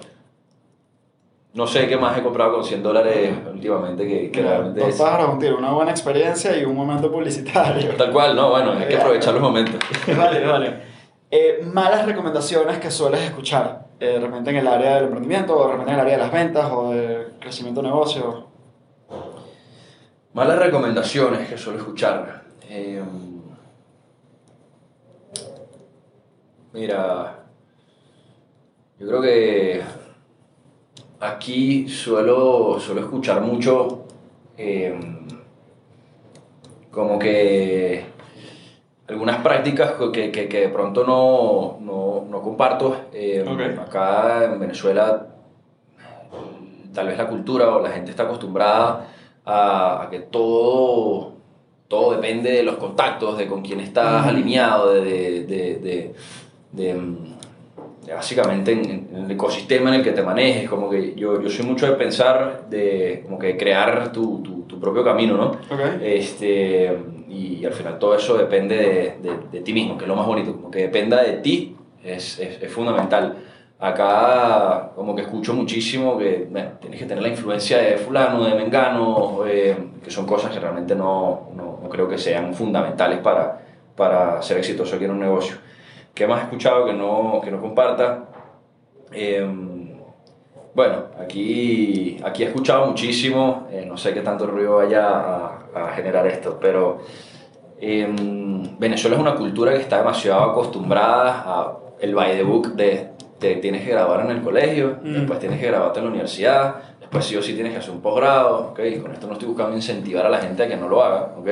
No sé qué más he comprado con 100 dólares últimamente que, que Mira, realmente dos es... pájaros, un tiro, una buena experiencia y un momento publicitario. Tal cual, no, bueno, hay que aprovechar los momentos. vale, vale. Eh, malas recomendaciones que sueles escuchar, eh, de repente en el área del emprendimiento, o de repente en el área de las ventas, o del crecimiento de negocio. Malas recomendaciones que suelo escuchar. Eh, mira, Yo creo que aquí suelo, suelo escuchar mucho eh, como que algunas prácticas que, que, que de pronto no, no, no comparto. Eh, Ok. Acá en Venezuela tal vez la cultura o la gente está acostumbrada a, a que todo, todo depende de los contactos, de con quién estás alineado, de, de, de, de- mm, básicamente en, en el ecosistema en el que te manejes. Como que yo, yo soy mucho de pensar, de como que crear tu, tu, tu propio camino, ¿no? Ok. Este, y, al final todo eso depende de, de, de ti mismo, que es lo más bonito, como que dependa de ti es, es, es fundamental. Acá como que escucho muchísimo que bueno, tienes que tener la influencia de fulano, de mengano, eh, que son cosas que realmente no, no, no creo que sean fundamentales para, para ser exitoso aquí en un negocio. ¿Qué más he escuchado que no, que no comparta? Em, bueno, aquí, aquí he escuchado muchísimo, eh, no sé qué tanto ruido vaya a, a generar esto, pero em, Venezuela es una cultura que está demasiado acostumbrada a el by the book de te tienes que grabar en el colegio, Mm. después tienes que grabarte en la universidad, después sí o sí tienes que hacer un posgrado, ¿ok? Con esto no estoy buscando incentivar a la gente a que no lo haga, ¿ok?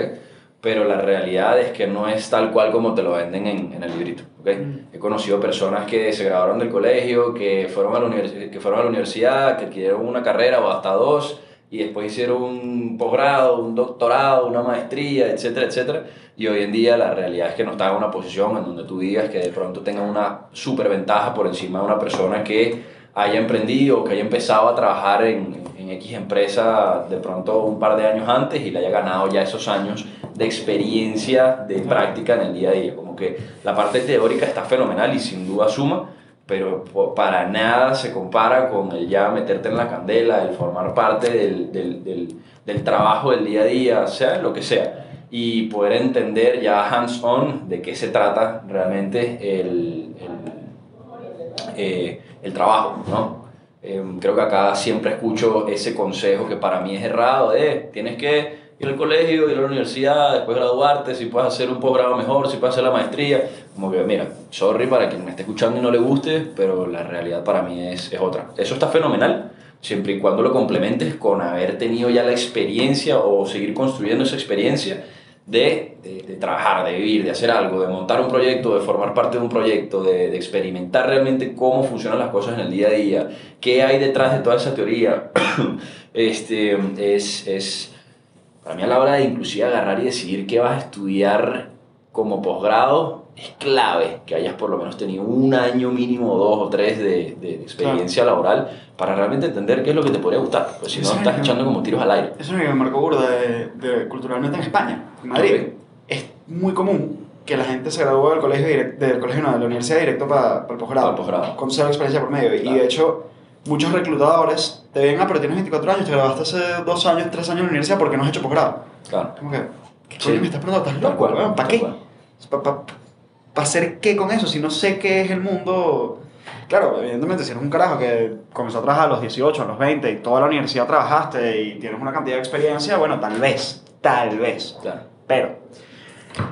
Pero la realidad es que no es tal cual como te lo venden en, en el librito, ¿ok? Mm. He conocido personas que se graduaron del colegio, que fueron, a la que fueron a la universidad, que adquirieron una carrera o hasta dos, y después hicieron un posgrado, un doctorado, una maestría, etcétera, etcétera. Y hoy en día la realidad es que no están en una posición en donde tú digas que de pronto tengan una superventaja por encima de una persona que haya emprendido o que haya empezado a trabajar en, en X empresa de pronto un par de años antes y le haya ganado ya esos años de experiencia, de práctica en el día a día. Como que la parte teórica está fenomenal y sin duda suma, pero para nada se compara con el ya meterte en la candela, el formar parte del, del, del, trabajo del día a día, sea lo que sea, y poder entender ya hands-on de qué se trata realmente el, el, eh, el trabajo, ¿no? Eh, creo que acá siempre escucho ese consejo que para mí es errado, de tienes que ir al colegio, ir a la universidad, después graduarte, si puedes hacer un posgrado mejor, si puedes hacer la maestría, como que mira, sorry para quien me esté escuchando y no le guste, pero la realidad para mí es, es otra. Eso está fenomenal, siempre y cuando lo complementes con haber tenido ya la experiencia o seguir construyendo esa experiencia de, de, de trabajar, de vivir, de hacer algo, de montar un proyecto, de formar parte de un proyecto, de, de experimentar realmente cómo funcionan las cosas en el día a día, qué hay detrás de toda esa teoría, este, es, es, para mí a la hora de inclusive agarrar y decidir qué vas a estudiar como posgrado, es clave que hayas por lo menos tenido un año mínimo, dos o tres de, de experiencia laboral para realmente entender qué es lo que te podría gustar, pues si no Sí, estás no. echando como tiros al aire. Eso es lo que me marcó burda de, de- culturalmente en España, en Madrid. Ok. Es muy común que la gente se gradúe del colegio, direct- del colegio no, de la universidad directo para, para el posgrado. Para el posgrado. Con cero experiencia por medio. Y Claro. de hecho, muchos reclutadores te ven, ah, pero tienes 24 años, te graduaste hace dos años, tres años en la universidad, porque no has hecho posgrado? Claro. Como que, ¿qué Sí. coño me estás preguntando? ¿Estás Tal loco? ¿Para tal qué? ¿Para hacer qué con eso? Si no sé qué es el mundo... Claro, evidentemente, si eres un carajo que comenzó a trabajar a los 18, a los 20 y toda la universidad trabajaste y tienes una cantidad de experiencia, bueno, tal vez, tal vez. Claro. Pero,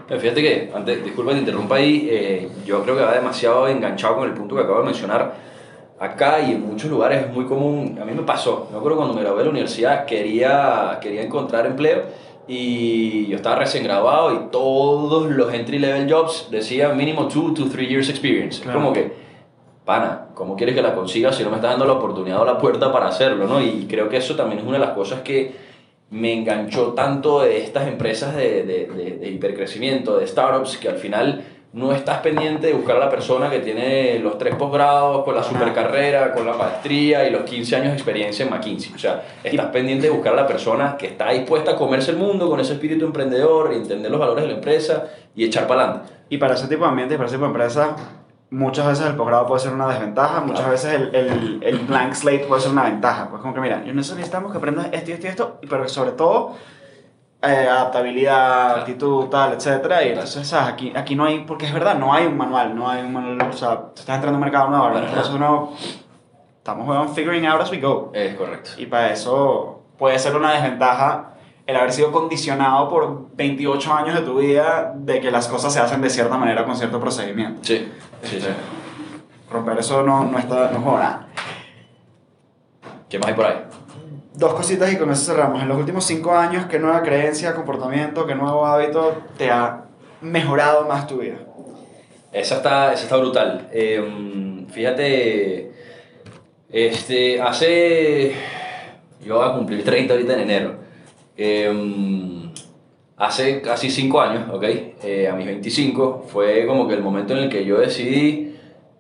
Pero fíjate que, antes, disculpa que te interrumpa ahí, eh, yo creo que va demasiado enganchado con el punto que acabo de mencionar. Acá y en muchos lugares es muy común, a mí me pasó, me acuerdo cuando me gradué de la universidad, quería, quería encontrar empleo y yo estaba recién graduado y todos los entry level jobs decían mínimo 2 to 3 years experience. Claro. Como que, pana, ¿cómo quieres que la consigas si no me estás dando la oportunidad o la puerta para hacerlo? ¿no? Y creo que eso también es una de las cosas que me enganchó tanto de estas empresas de, de, de, de hipercrecimiento, de startups, que al final no estás pendiente de buscar a la persona que tiene los tres posgrados, con la supercarrera, con la maestría y los 15 años de experiencia en McKinsey. O sea, estás pendiente de buscar a la persona que está dispuesta a comerse el mundo con ese espíritu emprendedor, entender los valores de la empresa y echar para adelante. y para ese tipo de ambiente y para ese tipo de empresa, muchas veces el posgrado puede ser una desventaja, muchas Claro. veces el, el, el blank slate puede ser una ventaja. Pues como que, mira, yo necesitamos que aprendas esto y esto y esto, pero sobre todo eh, adaptabilidad, Claro. actitud, tal, etcétera. Y entonces, ¿sabes? Aquí, aquí no hay, porque es verdad, no hay un manual, no hay un manual, o sea, estás entrando a un mercado nuevo, Para entonces uno, estamos weón, figuring out as we go. Es correcto. Y para eso puede ser una desventaja el haber sido condicionado por 28 años de tu vida de que las cosas se hacen de cierta manera con cierto procedimiento. Sí, sí, sí. romper eso no, no está, no juego nada. ¿Qué más hay por ahí? Dos cositas y con eso cerramos. En los últimos cinco años, ¿qué nueva creencia, comportamiento, qué nuevo hábito te ha mejorado más tu vida? Esa está, esa está brutal. Eh, fíjate, este, hace... Yo voy a cumplir 30 ahorita en enero. Eh, hace casi 5 años, ¿ok? Eh, a mis 25 fue como que el momento en el que yo decidí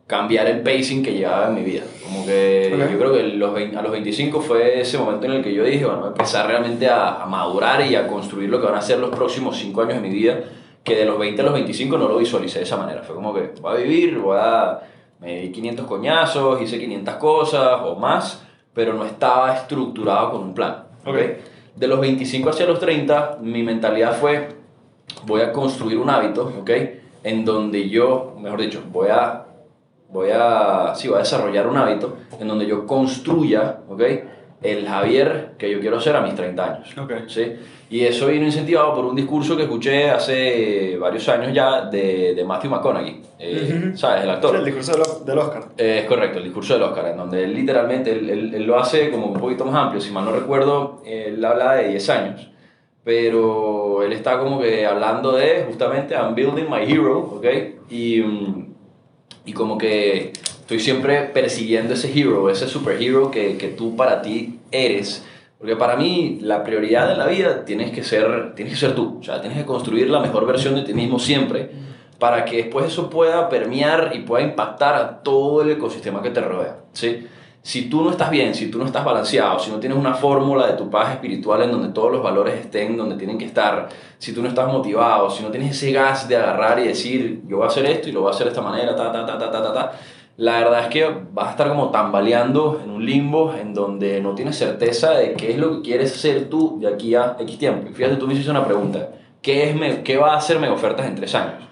cambiar el pacing que llevaba en mi vida. Como que Ok. yo creo que los, vein- a los 25 fue ese momento en el que yo dije, bueno, empezar realmente a, a madurar y a construir lo que van a ser los próximos 5 años de mi vida, que de los 20 a los 25 no lo visualicé de esa manera. Fue como que voy a vivir, voy a... Me di 500 coñazos, hice 500 cosas o más, pero no estaba estructurado con un plan. ¿ok? Ok. De los 25 hacia los 30, mi mentalidad fue, voy a construir un hábito, ¿ok? En donde yo, mejor dicho, voy a, voy a, sí, voy a desarrollar un hábito en donde yo construya, ¿ok? El Javier que yo quiero ser a mis 30 años. Ok. ¿sí? Y eso vino incentivado por un discurso que escuché hace varios años ya de, de Matthew McConaughey, eh, Ujú. ¿sabes? El actor. Sí, el discurso del, del Oscar. Eh, es correcto, el discurso del Oscar, en donde él literalmente, él, él- él lo hace como un poquito más amplio, si mal no recuerdo, él habla de 10 años, pero él está como que hablando de justamente I'm building my hero, ¿ok? Y, mm, y como que estoy siempre persiguiendo ese hero, ese superhero que, que tú para ti eres. Porque para mí la prioridad en la vida tienes que, ser, tienes que ser tú, o sea, tienes que construir la mejor versión de ti mismo siempre para que después eso pueda permear y pueda impactar a todo el ecosistema que te rodea. ¿sí? Si tú no estás bien, si tú no estás balanceado, si no tienes una fórmula de tu paz espiritual en donde todos los valores estén donde tienen que estar, si tú no estás motivado, si no tienes ese gas de agarrar y decir, yo voy a hacer esto y lo voy a hacer de esta manera, ta, ta, ta, ta, ta, ta, ta, la verdad es que vas a estar como tambaleando en un limbo en donde no tienes certeza de qué es lo que quieres hacer tú de aquí a X tiempo. Y fíjate, tú me hiciste una pregunta, ¿qué, es me- qué va a hacer Mega Ofertas en tres años?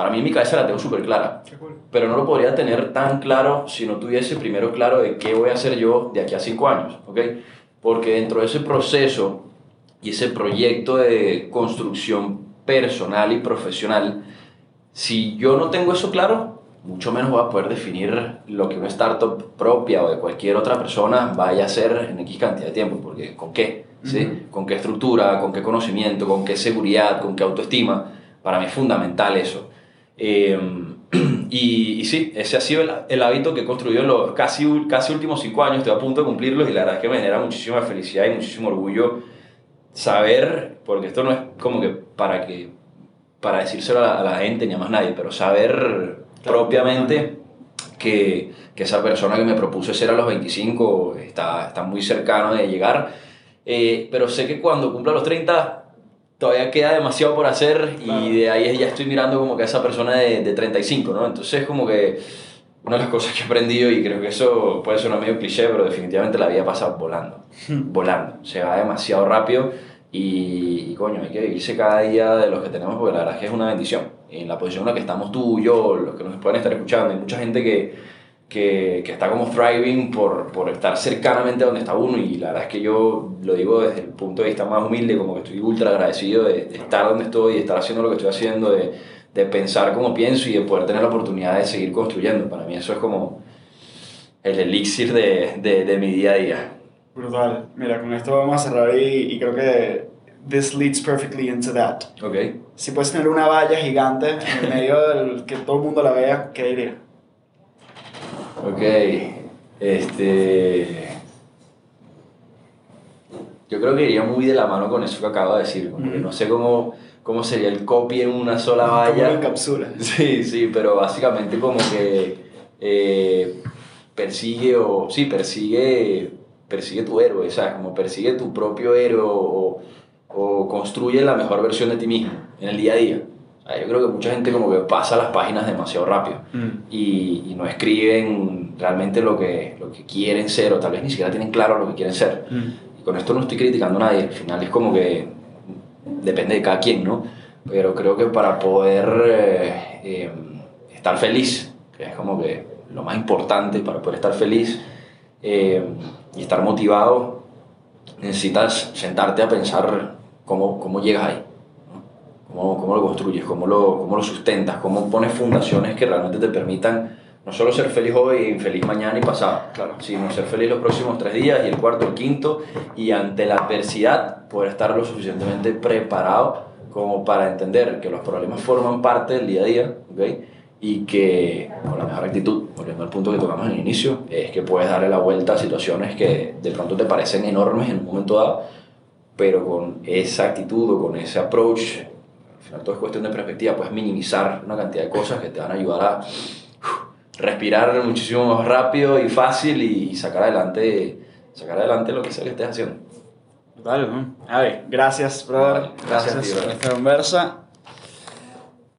Para mí en mi cabeza la tengo súper clara, pero no lo podría tener tan claro si no tuviese primero claro de qué voy a hacer yo de aquí a cinco años, ¿ok? Porque dentro de ese proceso y ese proyecto de construcción personal y profesional, si yo no tengo eso claro, mucho menos voy a poder definir lo que una startup propia o de cualquier otra persona vaya a hacer en X cantidad de tiempo, porque ¿con qué? ¿Sí? Ujú. ¿Con qué estructura? ¿Con qué conocimiento? ¿Con qué seguridad? ¿Con qué autoestima? Para mí es fundamental eso. Eh, y, y sí, ese ha sido el, el hábito que he construido en los casi, casi últimos cinco años, estoy a punto de cumplirlos y la verdad es que me genera muchísima felicidad y muchísimo orgullo saber, porque esto no es como que para, que, para decírselo a la, a la gente ni a más nadie, pero saber propiamente que, que esa persona que me propuse ser a los 25 está, está muy cercano de llegar, Eh, pero sé que cuando cumpla los 30 todavía queda demasiado por hacer Claro. y de ahí ya estoy mirando como que a esa persona de, de 35, ¿no? Entonces como que una de las cosas que he aprendido y creo que eso puede sonar medio cliché, pero definitivamente la vida pasa volando, volando, se va demasiado rápido y, y, coño, hay que vivirse cada día de los que tenemos porque la verdad es que es una bendición. En la posición en la que estamos tú y yo, los que nos pueden estar escuchando, hay mucha gente que, que, que está como thriving por, por estar cercanamente a donde está uno y la verdad es que yo lo digo desde el punto de vista más humilde, como que estoy ultra agradecido de, de estar donde estoy, de estar haciendo lo que estoy haciendo, de, de pensar como pienso y de poder tener la oportunidad de seguir construyendo. Para mí eso es como el elixir de, de, de mi día a día. Brutal. Mira, con esto vamos a cerrar y, y creo que this leads perfectly into that. ¿Ok? Si puedes tener una valla gigante en el medio del que todo el mundo la vea, ¿qué diría? Ok, este... Yo creo que iría muy de la mano con eso que acabo de decir, como no sé cómo, cómo sería el copy en una sola ¿Cómo lo valla. encapsula? Sí, sí, pero básicamente como que eh, persigue o... Sí, persigue, persigue tu héroe, ¿sabes? Como persigue tu propio héroe o, o construye la mejor versión de ti mismo en el día a día. Yo creo que mucha gente como que pasa las páginas demasiado rápido y, y no escriben realmente lo que, lo que quieren ser o tal vez ni siquiera tienen claro lo que quieren ser. Y con esto no estoy criticando a nadie, al final es como que depende de cada quien, ¿no? Pero creo que para poder eh, eh, estar feliz, que es como que lo más importante para poder estar feliz eh, y estar motivado, necesitas sentarte a pensar cómo, cómo llegas ahí. Cómo, cómo lo construyes, cómo lo, cómo lo sustentas, cómo pones fundaciones que realmente te permitan no solo ser feliz hoy infeliz mañana y pasado, Claro. sino ser feliz los próximos tres días y el cuarto, el quinto, y ante la adversidad poder estar lo suficientemente preparado como para entender que los problemas forman parte del día a día, ¿ok? Y que con la mejor actitud, volviendo al punto que tocamos en el inicio, es que puedes darle la vuelta a situaciones que de pronto te parecen enormes en un momento dado, pero con esa actitud o con ese approach, final todo es cuestión de perspectiva, puedes minimizar una cantidad de cosas que te van a ayudar a respirar muchísimo más rápido y fácil y sacar adelante, sacar adelante lo que sea que estés haciendo. Total, ¿no? Javi, gracias, brother. Vale, gracias Gracias, a ti, brother. por esta conversa.